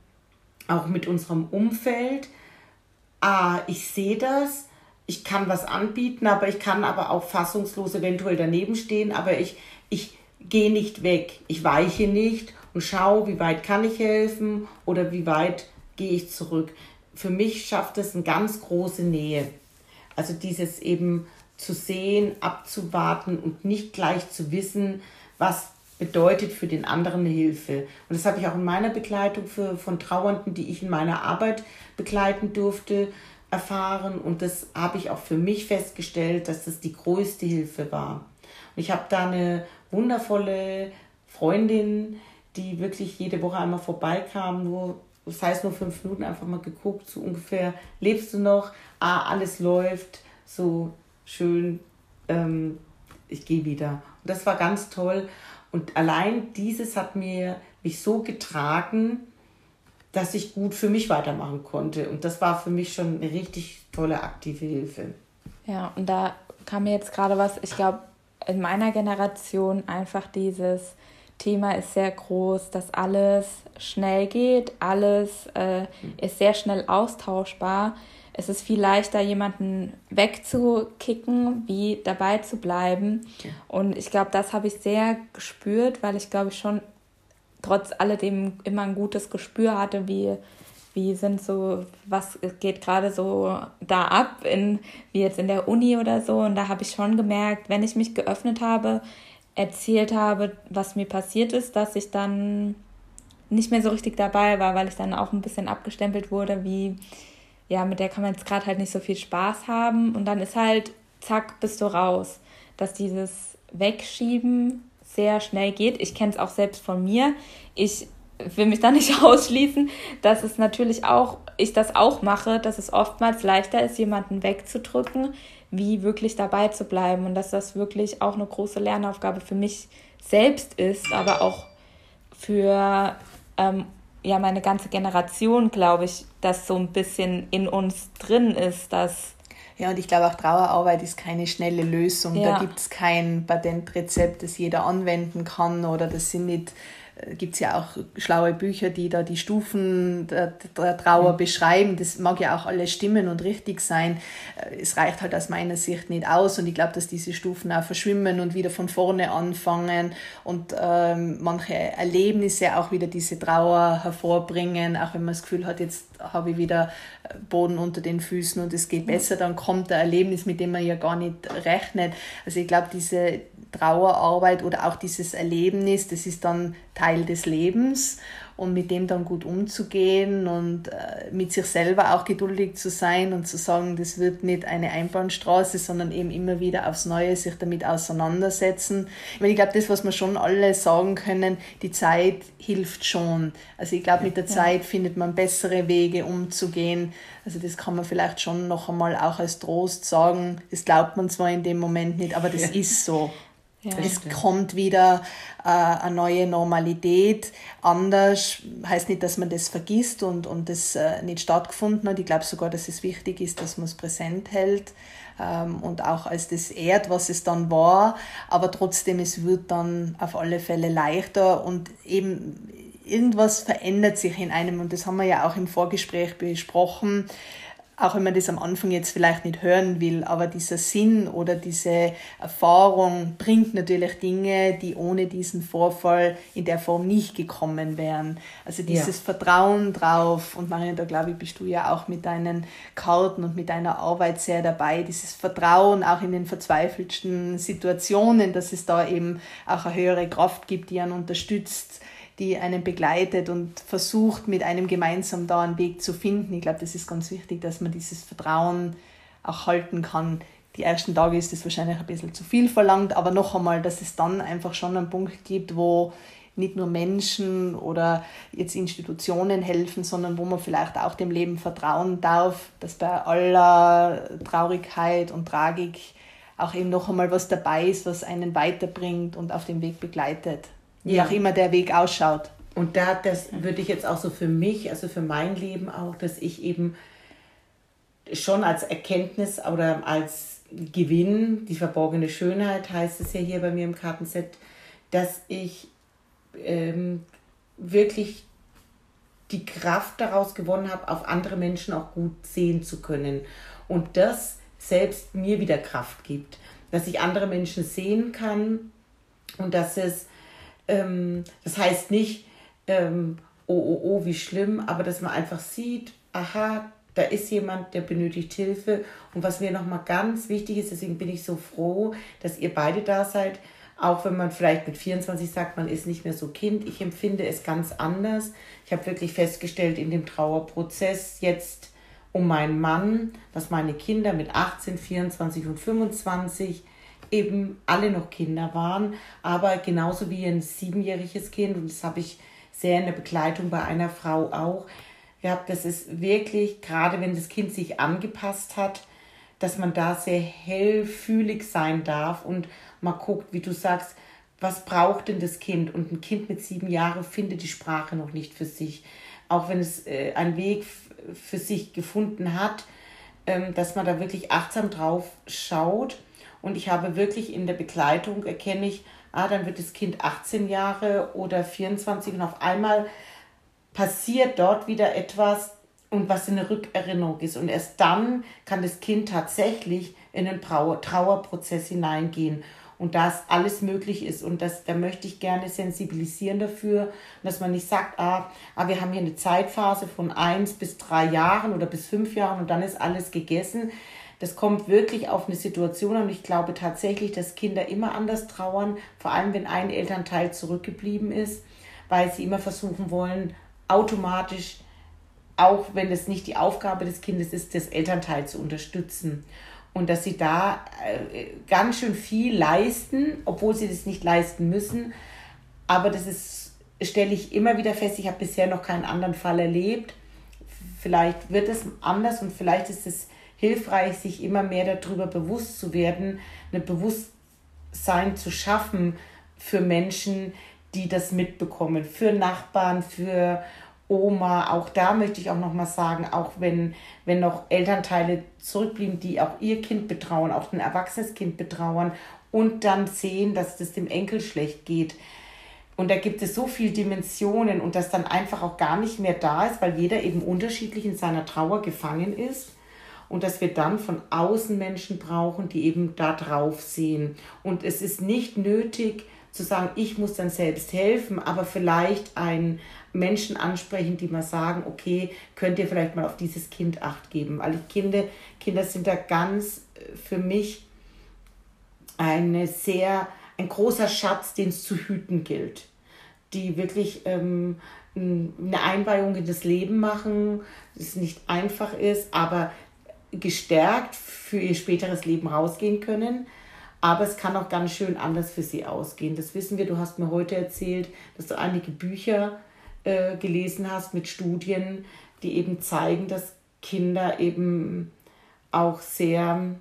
A: auch mit unserem Umfeld. Ah, ich sehe das, ich kann was anbieten, aber ich kann aber auch fassungslos eventuell daneben stehen, aber ich, ich gehe nicht weg, ich weiche nicht und schaue, wie weit kann ich helfen oder wie weit gehe ich zurück. Für mich schafft es eine ganz große Nähe. Also dieses eben zu sehen, abzuwarten und nicht gleich zu wissen, was bedeutet für den anderen Hilfe. Und das habe ich auch in meiner Begleitung für, von Trauernden, die ich in meiner Arbeit begleiten durfte, erfahren und das habe ich auch für mich festgestellt, dass das die größte Hilfe war. Und ich habe da eine wundervolle Freundin, die wirklich jede Woche einmal vorbeikam, nur, das heißt nur fünf Minuten, einfach mal geguckt, so ungefähr, lebst du noch? Ah, alles läuft, so schön, ähm, ich gehe wieder. Und das war ganz toll. Und allein dieses hat mir mich so getragen, dass ich gut für mich weitermachen konnte. Und das war für mich schon eine richtig tolle aktive Hilfe.
C: Ja, und da kam mir jetzt gerade was, ich glaube, in meiner Generation einfach dieses Thema ist sehr groß, dass alles schnell geht, alles äh, ist sehr schnell austauschbar. Es ist viel leichter, jemanden wegzukicken, wie dabei zu bleiben. Und ich glaube, das habe ich sehr gespürt, weil ich glaube ich schon trotz alledem immer ein gutes Gespür hatte, wie, wie sind so, was geht gerade so da ab, in, wie jetzt in der Uni oder so. Und da habe ich schon gemerkt, wenn ich mich geöffnet habe, erzählt habe, was mir passiert ist, dass ich dann nicht mehr so richtig dabei war, weil ich dann auch ein bisschen abgestempelt wurde, wie, ja, mit der kann man jetzt gerade halt nicht so viel Spaß haben. Und dann ist halt, zack, bist du raus. Dass dieses Wegschieben sehr schnell geht. Ich kenne es auch selbst von mir. Ich will mich da nicht ausschließen, dass es natürlich auch, ich das auch mache, dass es oftmals leichter ist, jemanden wegzudrücken, wie wirklich dabei zu bleiben und dass das wirklich auch eine große Lernaufgabe für mich selbst ist, aber auch für ähm, ja meine ganze Generation, glaube ich, dass so ein bisschen in uns drin ist, dass
B: ja, und ich glaube auch Trauerarbeit ist keine schnelle Lösung. Ja. Da gibt es kein Patentrezept, das jeder anwenden kann oder das sind nicht gibt es ja auch schlaue Bücher, die da die Stufen der, der Trauer mhm. beschreiben. Das mag ja auch alles stimmen und richtig sein. Äh, es reicht halt aus meiner Sicht nicht aus und ich glaube, dass diese Stufen auch verschwimmen und wieder von vorne anfangen und ähm, manche Erlebnisse auch wieder diese Trauer hervorbringen, auch wenn man das Gefühl hat, jetzt habe ich wieder äh, Boden unter den Füßen und es geht besser, dann kommt ein Erlebnis, mit dem man ja gar nicht rechnet. Also ich glaube, diese Trauerarbeit oder auch dieses Erlebnis, das ist dann Teil des Lebens und mit dem dann gut umzugehen und äh, mit sich selber auch geduldig zu sein und zu sagen, das wird nicht eine Einbahnstraße, sondern eben immer wieder aufs Neue sich damit auseinandersetzen. Ich, meine, ich glaube, das, was wir schon alle sagen können, die Zeit hilft schon. Also ich glaube, mit der Zeit findet man bessere Wege umzugehen. Also das kann man vielleicht schon noch einmal auch als Trost sagen. Das glaubt man zwar in dem Moment nicht, aber das ist so. Ja, es stimmt. kommt wieder äh, eine neue Normalität. Anders heißt nicht, dass man das vergisst und, und das äh, nicht stattgefunden hat. Ich glaube sogar, dass es wichtig ist, dass man es präsent hält ähm, und auch als das ehrt, was es dann war. Aber trotzdem, es wird dann auf alle Fälle leichter und eben irgendwas verändert sich in einem und das haben wir ja auch im Vorgespräch besprochen auch wenn man das am Anfang jetzt vielleicht nicht hören will, aber dieser Sinn oder diese Erfahrung bringt natürlich Dinge, die ohne diesen Vorfall in der Form nicht gekommen wären. Also dieses ja. Vertrauen drauf und Marion, da glaube ich, bist du ja auch mit deinen Karten und mit deiner Arbeit sehr dabei, dieses Vertrauen auch in den verzweifelsten Situationen, dass es da eben auch eine höhere Kraft gibt, die einen unterstützt die einen begleitet und versucht, mit einem gemeinsam da einen Weg zu finden. Ich glaube, das ist ganz wichtig, dass man dieses Vertrauen auch halten kann. Die ersten Tage ist es wahrscheinlich ein bisschen zu viel verlangt, aber noch einmal, dass es dann einfach schon einen Punkt gibt, wo nicht nur Menschen oder jetzt Institutionen helfen, sondern wo man vielleicht auch dem Leben vertrauen darf, dass bei aller Traurigkeit und Tragik auch eben noch einmal was dabei ist, was einen weiterbringt und auf dem Weg begleitet wie ja. auch immer der Weg ausschaut.
A: Und da, das würde ich jetzt auch so für mich, also für mein Leben auch, dass ich eben schon als Erkenntnis oder als Gewinn, die verborgene Schönheit heißt es ja hier bei mir im Kartenset, dass ich ähm, wirklich die Kraft daraus gewonnen habe, auf andere Menschen auch gut sehen zu können. Und das selbst mir wieder Kraft gibt. Dass ich andere Menschen sehen kann und dass es ähm, das heißt nicht, ähm, oh, oh, oh, wie schlimm, aber dass man einfach sieht, aha, da ist jemand, der benötigt Hilfe. Und was mir nochmal ganz wichtig ist, deswegen bin ich so froh, dass ihr beide da seid, auch wenn man vielleicht mit 24 sagt, man ist nicht mehr so Kind. Ich empfinde es ganz anders. Ich habe wirklich festgestellt in dem Trauerprozess jetzt um meinen Mann, dass meine Kinder mit 18, 24 und 25 eben alle noch Kinder waren, aber genauso wie ein siebenjähriges Kind, und das habe ich sehr in der Begleitung bei einer Frau auch gehabt, das ist wirklich, gerade wenn das Kind sich angepasst hat, dass man da sehr hellfühlig sein darf und mal guckt, wie du sagst, was braucht denn das Kind? Und ein Kind mit sieben Jahren findet die Sprache noch nicht für sich. Auch wenn es äh, einen Weg für sich gefunden hat, ähm, dass man da wirklich achtsam drauf schaut und ich habe wirklich in der Begleitung erkenne ich, ah, dann wird das Kind 18 Jahre oder 24 und auf einmal passiert dort wieder etwas und was eine Rückerinnerung ist. Und erst dann kann das Kind tatsächlich in den Trauerprozess hineingehen und dass alles möglich ist. Und das, da möchte ich gerne sensibilisieren dafür, dass man nicht sagt, ah, ah, wir haben hier eine Zeitphase von eins bis drei Jahren oder bis fünf Jahren und dann ist alles gegessen. Das kommt wirklich auf eine Situation an. Ich glaube tatsächlich, dass Kinder immer anders trauern, vor allem wenn ein Elternteil zurückgeblieben ist, weil sie immer versuchen wollen, automatisch, auch wenn es nicht die Aufgabe des Kindes ist, das Elternteil zu unterstützen. Und dass sie da äh, ganz schön viel leisten, obwohl sie das nicht leisten müssen. Aber das ist, stelle ich immer wieder fest, ich habe bisher noch keinen anderen Fall erlebt. Vielleicht wird es anders und vielleicht ist es hilfreich, sich immer mehr darüber bewusst zu werden, ein Bewusstsein zu schaffen für Menschen, die das mitbekommen, für Nachbarn, für Oma. Auch da möchte ich auch noch mal sagen, auch wenn, wenn noch Elternteile zurückblieben, die auch ihr Kind betrauen, auch ein erwachsenes Kind betrauern und dann sehen, dass das dem Enkel schlecht geht. Und da gibt es so viele Dimensionen und das dann einfach auch gar nicht mehr da ist, weil jeder eben unterschiedlich in seiner Trauer gefangen ist und dass wir dann von außen Menschen brauchen, die eben da drauf sehen. Und es ist nicht nötig zu sagen, ich muss dann selbst helfen, aber vielleicht einen Menschen ansprechen, die mal sagen, okay, könnt ihr vielleicht mal auf dieses Kind acht geben, weil Kinder, Kinder sind da ganz äh, für mich eine sehr, ein großer Schatz, den es zu hüten gilt, die wirklich ähm, eine Einweihung in das Leben machen, das nicht einfach ist, aber gestärkt für ihr späteres Leben rausgehen können. Aber es kann auch ganz schön anders für sie ausgehen. Das wissen wir. Du hast mir heute erzählt, dass du einige Bücher äh, gelesen hast mit Studien, die eben zeigen, dass Kinder eben auch sehr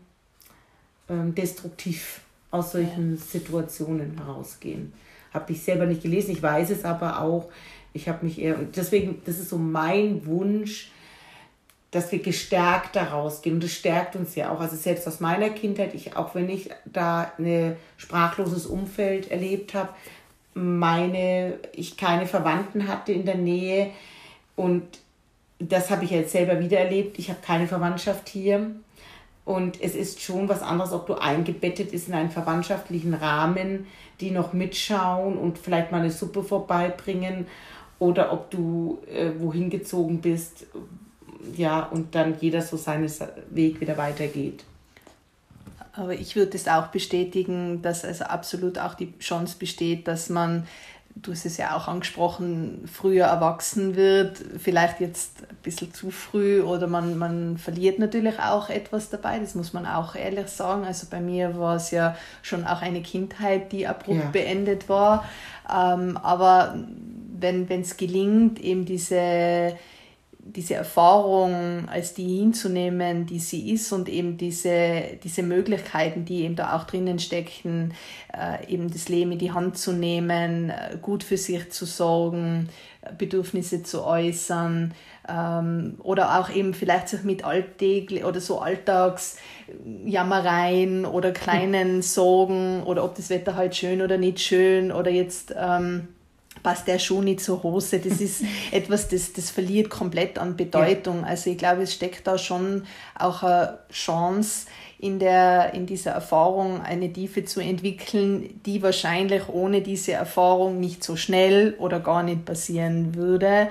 A: ähm, destruktiv aus solchen ja. Situationen herausgehen. Habe ich selber nicht gelesen, ich weiß es aber auch. Ich habe mich eher, und deswegen, das ist so mein Wunsch, dass wir gestärkt daraus gehen. Und das stärkt uns ja auch. Also selbst aus meiner Kindheit, ich, auch wenn ich da ein sprachloses Umfeld erlebt habe, meine, ich keine Verwandten hatte in der Nähe und das habe ich jetzt selber wieder erlebt. Ich habe keine Verwandtschaft hier. Und es ist schon was anderes, ob du eingebettet ist in einen verwandtschaftlichen Rahmen, die noch mitschauen und vielleicht mal eine Suppe vorbeibringen oder ob du äh, wohin gezogen bist, ja, und dann jeder so seinen Weg wieder weitergeht.
B: Aber ich würde es auch bestätigen, dass also absolut auch die Chance besteht, dass man du hast es ja auch angesprochen, früher erwachsen wird, vielleicht jetzt ein bisschen zu früh oder man, man verliert natürlich auch etwas dabei, das muss man auch ehrlich sagen. Also bei mir war es ja schon auch eine Kindheit, die abrupt ja. beendet war. Ähm, aber wenn es gelingt, eben diese diese Erfahrung als die hinzunehmen, die sie ist und eben diese, diese Möglichkeiten, die eben da auch drinnen stecken, äh, eben das Leben in die Hand zu nehmen, äh, gut für sich zu sorgen, Bedürfnisse zu äußern ähm, oder auch eben vielleicht sich mit alltäglich oder so Alltagsjammereien oder kleinen Sorgen oder ob das Wetter halt schön oder nicht schön oder jetzt ähm, passt der Schuh nicht zur Hose. Das ist etwas, das, das verliert komplett an Bedeutung. Ja. Also ich glaube, es steckt da schon auch eine Chance in, der, in dieser Erfahrung, eine Tiefe zu entwickeln, die wahrscheinlich ohne diese Erfahrung nicht so schnell oder gar nicht passieren würde.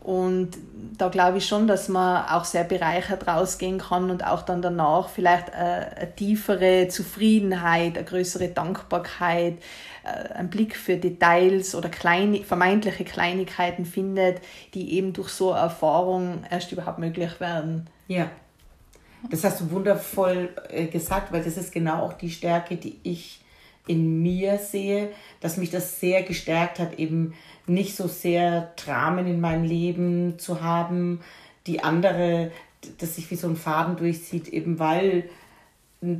B: Und da glaube ich schon, dass man auch sehr bereichert rausgehen kann und auch dann danach vielleicht eine, eine tiefere Zufriedenheit, eine größere Dankbarkeit, äh, einen Blick für Details oder kleine, vermeintliche Kleinigkeiten findet, die eben durch so eine Erfahrung erst überhaupt möglich werden.
A: Ja, das hast du wundervoll äh, gesagt, weil das ist genau auch die Stärke, die ich in mir sehe, dass mich das sehr gestärkt hat, eben nicht so sehr Dramen in meinem Leben zu haben, die andere, dass sich wie so ein Faden durchzieht, eben weil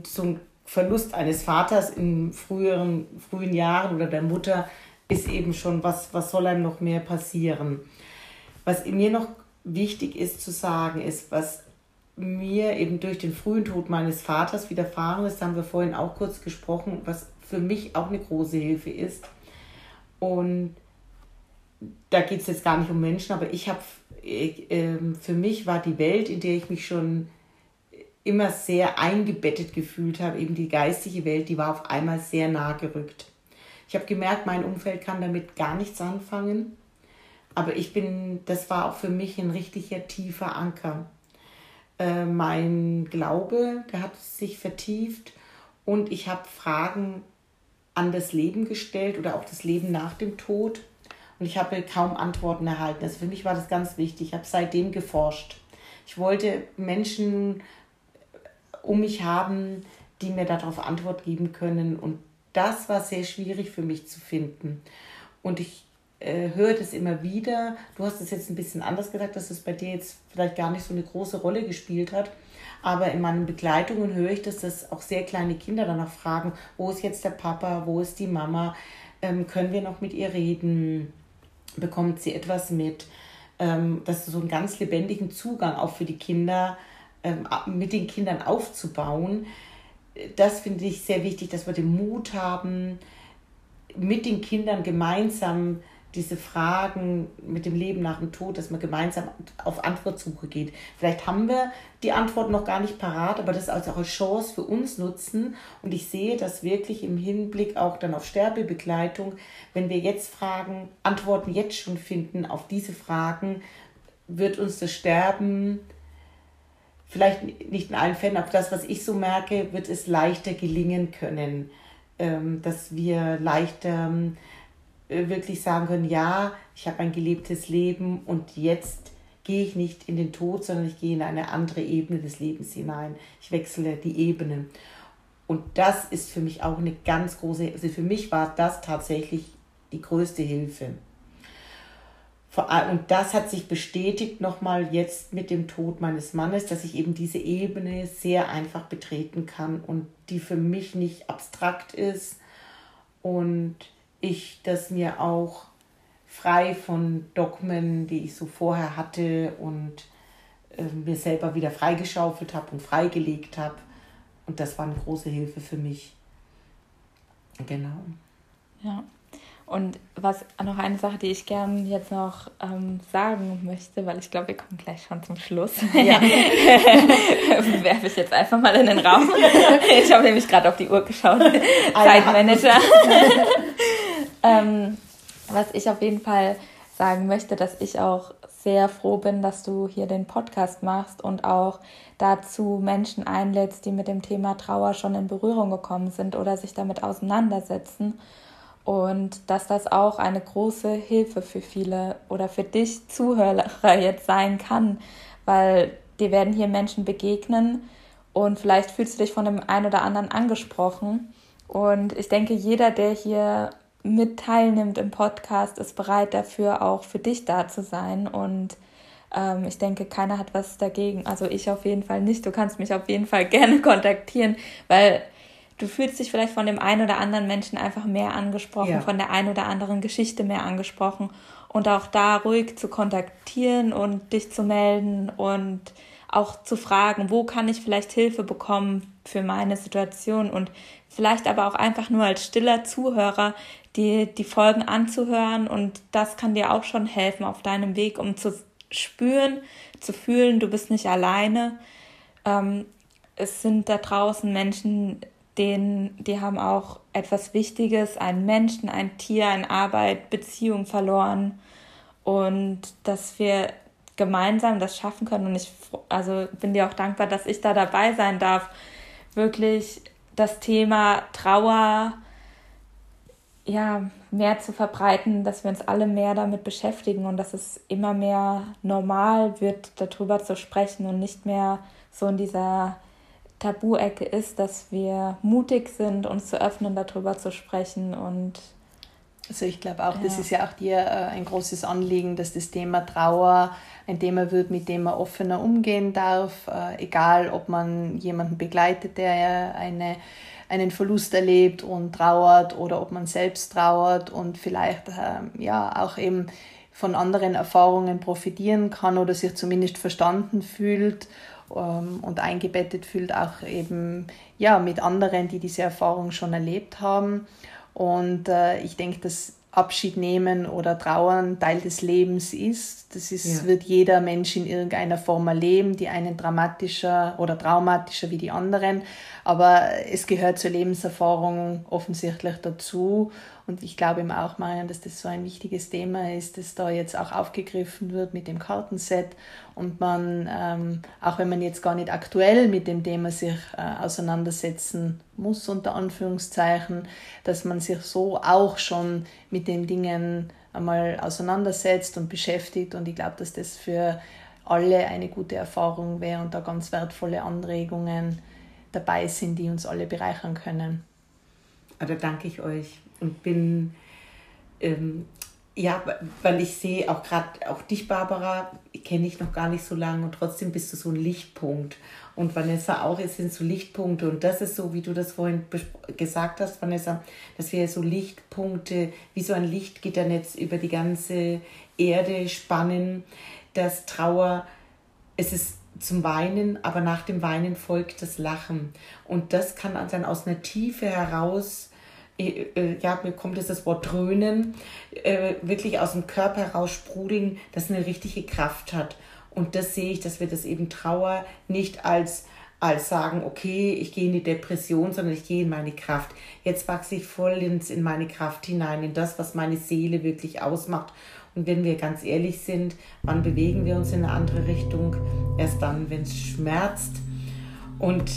A: so ein Verlust eines Vaters in früheren, frühen Jahren oder der Mutter ist eben schon, was, was soll einem noch mehr passieren. Was mir noch wichtig ist zu sagen, ist, was mir eben durch den frühen Tod meines Vaters widerfahren ist, haben wir vorhin auch kurz gesprochen, was für mich auch eine große Hilfe ist. Und da geht es jetzt gar nicht um Menschen, aber ich habe, äh, für mich war die Welt, in der ich mich schon immer sehr eingebettet gefühlt habe, eben die geistige Welt, die war auf einmal sehr nah gerückt. Ich habe gemerkt, mein Umfeld kann damit gar nichts anfangen, aber ich bin, das war auch für mich ein richtiger tiefer Anker. Äh, mein Glaube, der hat sich vertieft und ich habe Fragen an das Leben gestellt oder auch das Leben nach dem Tod und ich habe kaum Antworten erhalten. Also für mich war das ganz wichtig. Ich habe seitdem geforscht. Ich wollte Menschen um mich haben, die mir darauf Antwort geben können. Und das war sehr schwierig für mich zu finden. Und ich äh, höre das immer wieder. Du hast es jetzt ein bisschen anders gesagt, dass es bei dir jetzt vielleicht gar nicht so eine große Rolle gespielt hat. Aber in meinen Begleitungen höre ich, dass das auch sehr kleine Kinder danach fragen, wo ist jetzt der Papa, wo ist die Mama, ähm, können wir noch mit ihr reden, bekommt sie etwas mit, ähm, du so einen ganz lebendigen Zugang auch für die Kinder ähm, mit den Kindern aufzubauen. Das finde ich sehr wichtig, dass wir den Mut haben, mit den Kindern gemeinsam diese Fragen mit dem Leben nach dem Tod, dass man gemeinsam auf Antwortsuche geht. Vielleicht haben wir die Antwort noch gar nicht parat, aber das als auch eine Chance für uns nutzen. Und ich sehe das wirklich im Hinblick auch dann auf Sterbebegleitung, wenn wir jetzt Fragen, Antworten jetzt schon finden auf diese Fragen, wird uns das Sterben vielleicht nicht in allen Fällen, aber das, was ich so merke, wird es leichter gelingen können, ähm, dass wir leichter äh, wirklich sagen können, ja, ich habe ein gelebtes Leben und jetzt gehe ich nicht in den Tod, sondern ich gehe in eine andere Ebene des Lebens hinein. Ich wechsle die Ebenen. Und das ist für mich auch eine ganz große, also für mich war das tatsächlich die größte Hilfe. und das hat sich bestätigt nochmal jetzt mit dem Tod meines Mannes, dass ich eben diese Ebene sehr einfach betreten kann und die für mich nicht abstrakt ist und ich das mir auch frei von Dogmen, die ich so vorher hatte und äh, mir selber wieder freigeschaufelt habe und freigelegt habe. Und das war eine große Hilfe für mich. Genau.
C: Ja. Und was noch eine Sache, die ich gerne jetzt noch ähm, sagen möchte, weil ich glaube, wir kommen gleich schon zum Schluss. Ja. Werfe ich jetzt einfach mal in den Raum. ich habe nämlich gerade auf die Uhr geschaut. Zeitmanager. ähm, was ich auf jeden Fall sagen möchte, dass ich auch sehr froh bin, dass du hier den Podcast machst und auch dazu Menschen einlädst, die mit dem Thema Trauer schon in Berührung gekommen sind oder sich damit auseinandersetzen und dass das auch eine große Hilfe für viele oder für dich Zuhörer jetzt sein kann, weil dir werden hier Menschen begegnen und vielleicht fühlst du dich von dem einen oder anderen angesprochen. Und ich denke, jeder, der hier mit teilnimmt im Podcast, ist bereit dafür, auch für dich da zu sein. Und ähm, ich denke, keiner hat was dagegen. Also ich auf jeden Fall nicht. Du kannst mich auf jeden Fall gerne kontaktieren, weil du fühlst dich vielleicht von dem einen oder anderen Menschen einfach mehr angesprochen, ja. von der einen oder anderen Geschichte mehr angesprochen und auch da ruhig zu kontaktieren und dich zu melden und auch zu fragen, wo kann ich vielleicht Hilfe bekommen für meine Situation und vielleicht aber auch einfach nur als stiller Zuhörer die, die Folgen anzuhören und das kann dir auch schon helfen auf deinem Weg, um zu spüren, zu fühlen, du bist nicht alleine. Ähm, es sind da draußen Menschen, denen, die haben auch etwas Wichtiges, einen Menschen, ein Tier, eine Arbeit, Beziehung verloren und dass wir gemeinsam das schaffen können und ich also bin dir auch dankbar, dass ich da dabei sein darf, wirklich das Thema Trauer ja mehr zu verbreiten, dass wir uns alle mehr damit beschäftigen und dass es immer mehr normal wird, darüber zu sprechen und nicht mehr so in dieser Tabu-Ecke ist, dass wir mutig sind, uns zu öffnen, darüber zu sprechen und
B: also ich glaube auch, ja. das ist ja auch dir äh, ein großes Anliegen, dass das Thema Trauer ein Thema wird, mit dem man offener umgehen darf, äh, egal ob man jemanden begleitet, der eine, einen Verlust erlebt und trauert oder ob man selbst trauert und vielleicht äh, ja auch eben von anderen Erfahrungen profitieren kann oder sich zumindest verstanden fühlt ähm, und eingebettet fühlt, auch eben ja, mit anderen, die diese Erfahrung schon erlebt haben. Und äh, ich denke, dass Abschied nehmen oder trauern Teil des Lebens ist. Das ist, ja. wird jeder Mensch in irgendeiner Form erleben, die einen dramatischer oder traumatischer wie die anderen. Aber es gehört zur Lebenserfahrung offensichtlich dazu. Und ich glaube eben auch, Marian, dass das so ein wichtiges Thema ist, das da jetzt auch aufgegriffen wird mit dem Kartenset und man, ähm, auch wenn man jetzt gar nicht aktuell mit dem Thema sich äh, auseinandersetzen muss, unter Anführungszeichen, dass man sich so auch schon mit den Dingen einmal auseinandersetzt und beschäftigt. Und ich glaube, dass das für alle eine gute Erfahrung wäre und da ganz wertvolle Anregungen dabei sind, die uns alle bereichern können.
A: Da danke ich euch und bin, ähm, ja, weil ich sehe auch gerade, auch dich, Barbara, kenne ich noch gar nicht so lange und trotzdem bist du so ein Lichtpunkt. Und Vanessa auch, es sind so Lichtpunkte. Und das ist so, wie du das vorhin gesagt hast, Vanessa, dass wir so Lichtpunkte, wie so ein Lichtgitternetz über die ganze Erde spannen, dass Trauer, es ist zum Weinen, aber nach dem Weinen folgt das Lachen. Und das kann dann aus einer Tiefe heraus ja, mir kommt jetzt das Wort dröhnen, äh, wirklich aus dem Körper heraus sprudeln, das eine richtige Kraft hat. Und das sehe ich, dass wir das eben Trauer nicht als, als sagen, okay, ich gehe in die Depression, sondern ich gehe in meine Kraft. Jetzt wachse ich voll ins, in meine Kraft hinein, in das, was meine Seele wirklich ausmacht. Und wenn wir ganz ehrlich sind, wann bewegen wir uns in eine andere Richtung? Erst dann, wenn es schmerzt. Und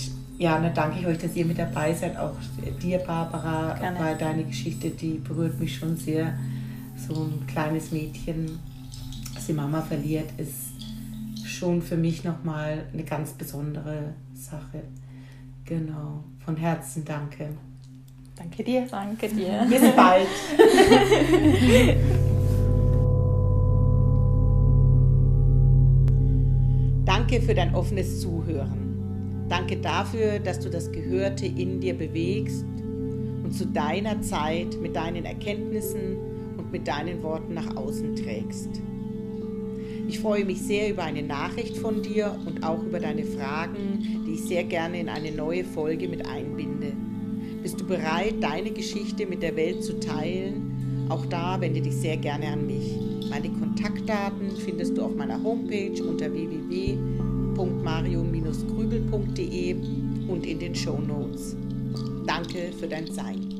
A: ja, dann danke ich euch, dass ihr mit dabei seid. Auch dir, Barbara, Gerne. bei deiner Geschichte, die berührt mich schon sehr. So ein kleines Mädchen, das die Mama verliert, ist schon für mich nochmal eine ganz besondere Sache. Genau. Von Herzen danke.
B: Danke dir.
C: Danke dir.
A: Bis bald. danke für dein offenes Zuhören. Danke dafür, dass du das Gehörte in dir bewegst und zu deiner Zeit mit deinen Erkenntnissen und mit deinen Worten nach außen trägst. Ich freue mich sehr über eine Nachricht von dir und auch über deine Fragen, die ich sehr gerne in eine neue Folge mit einbinde. Bist du bereit, deine Geschichte mit der Welt zu teilen? Auch da wende dich sehr gerne an mich. Meine Kontaktdaten findest du auf meiner Homepage unter www.mario-grübel.de und in den Show Notes. Danke für dein Sein.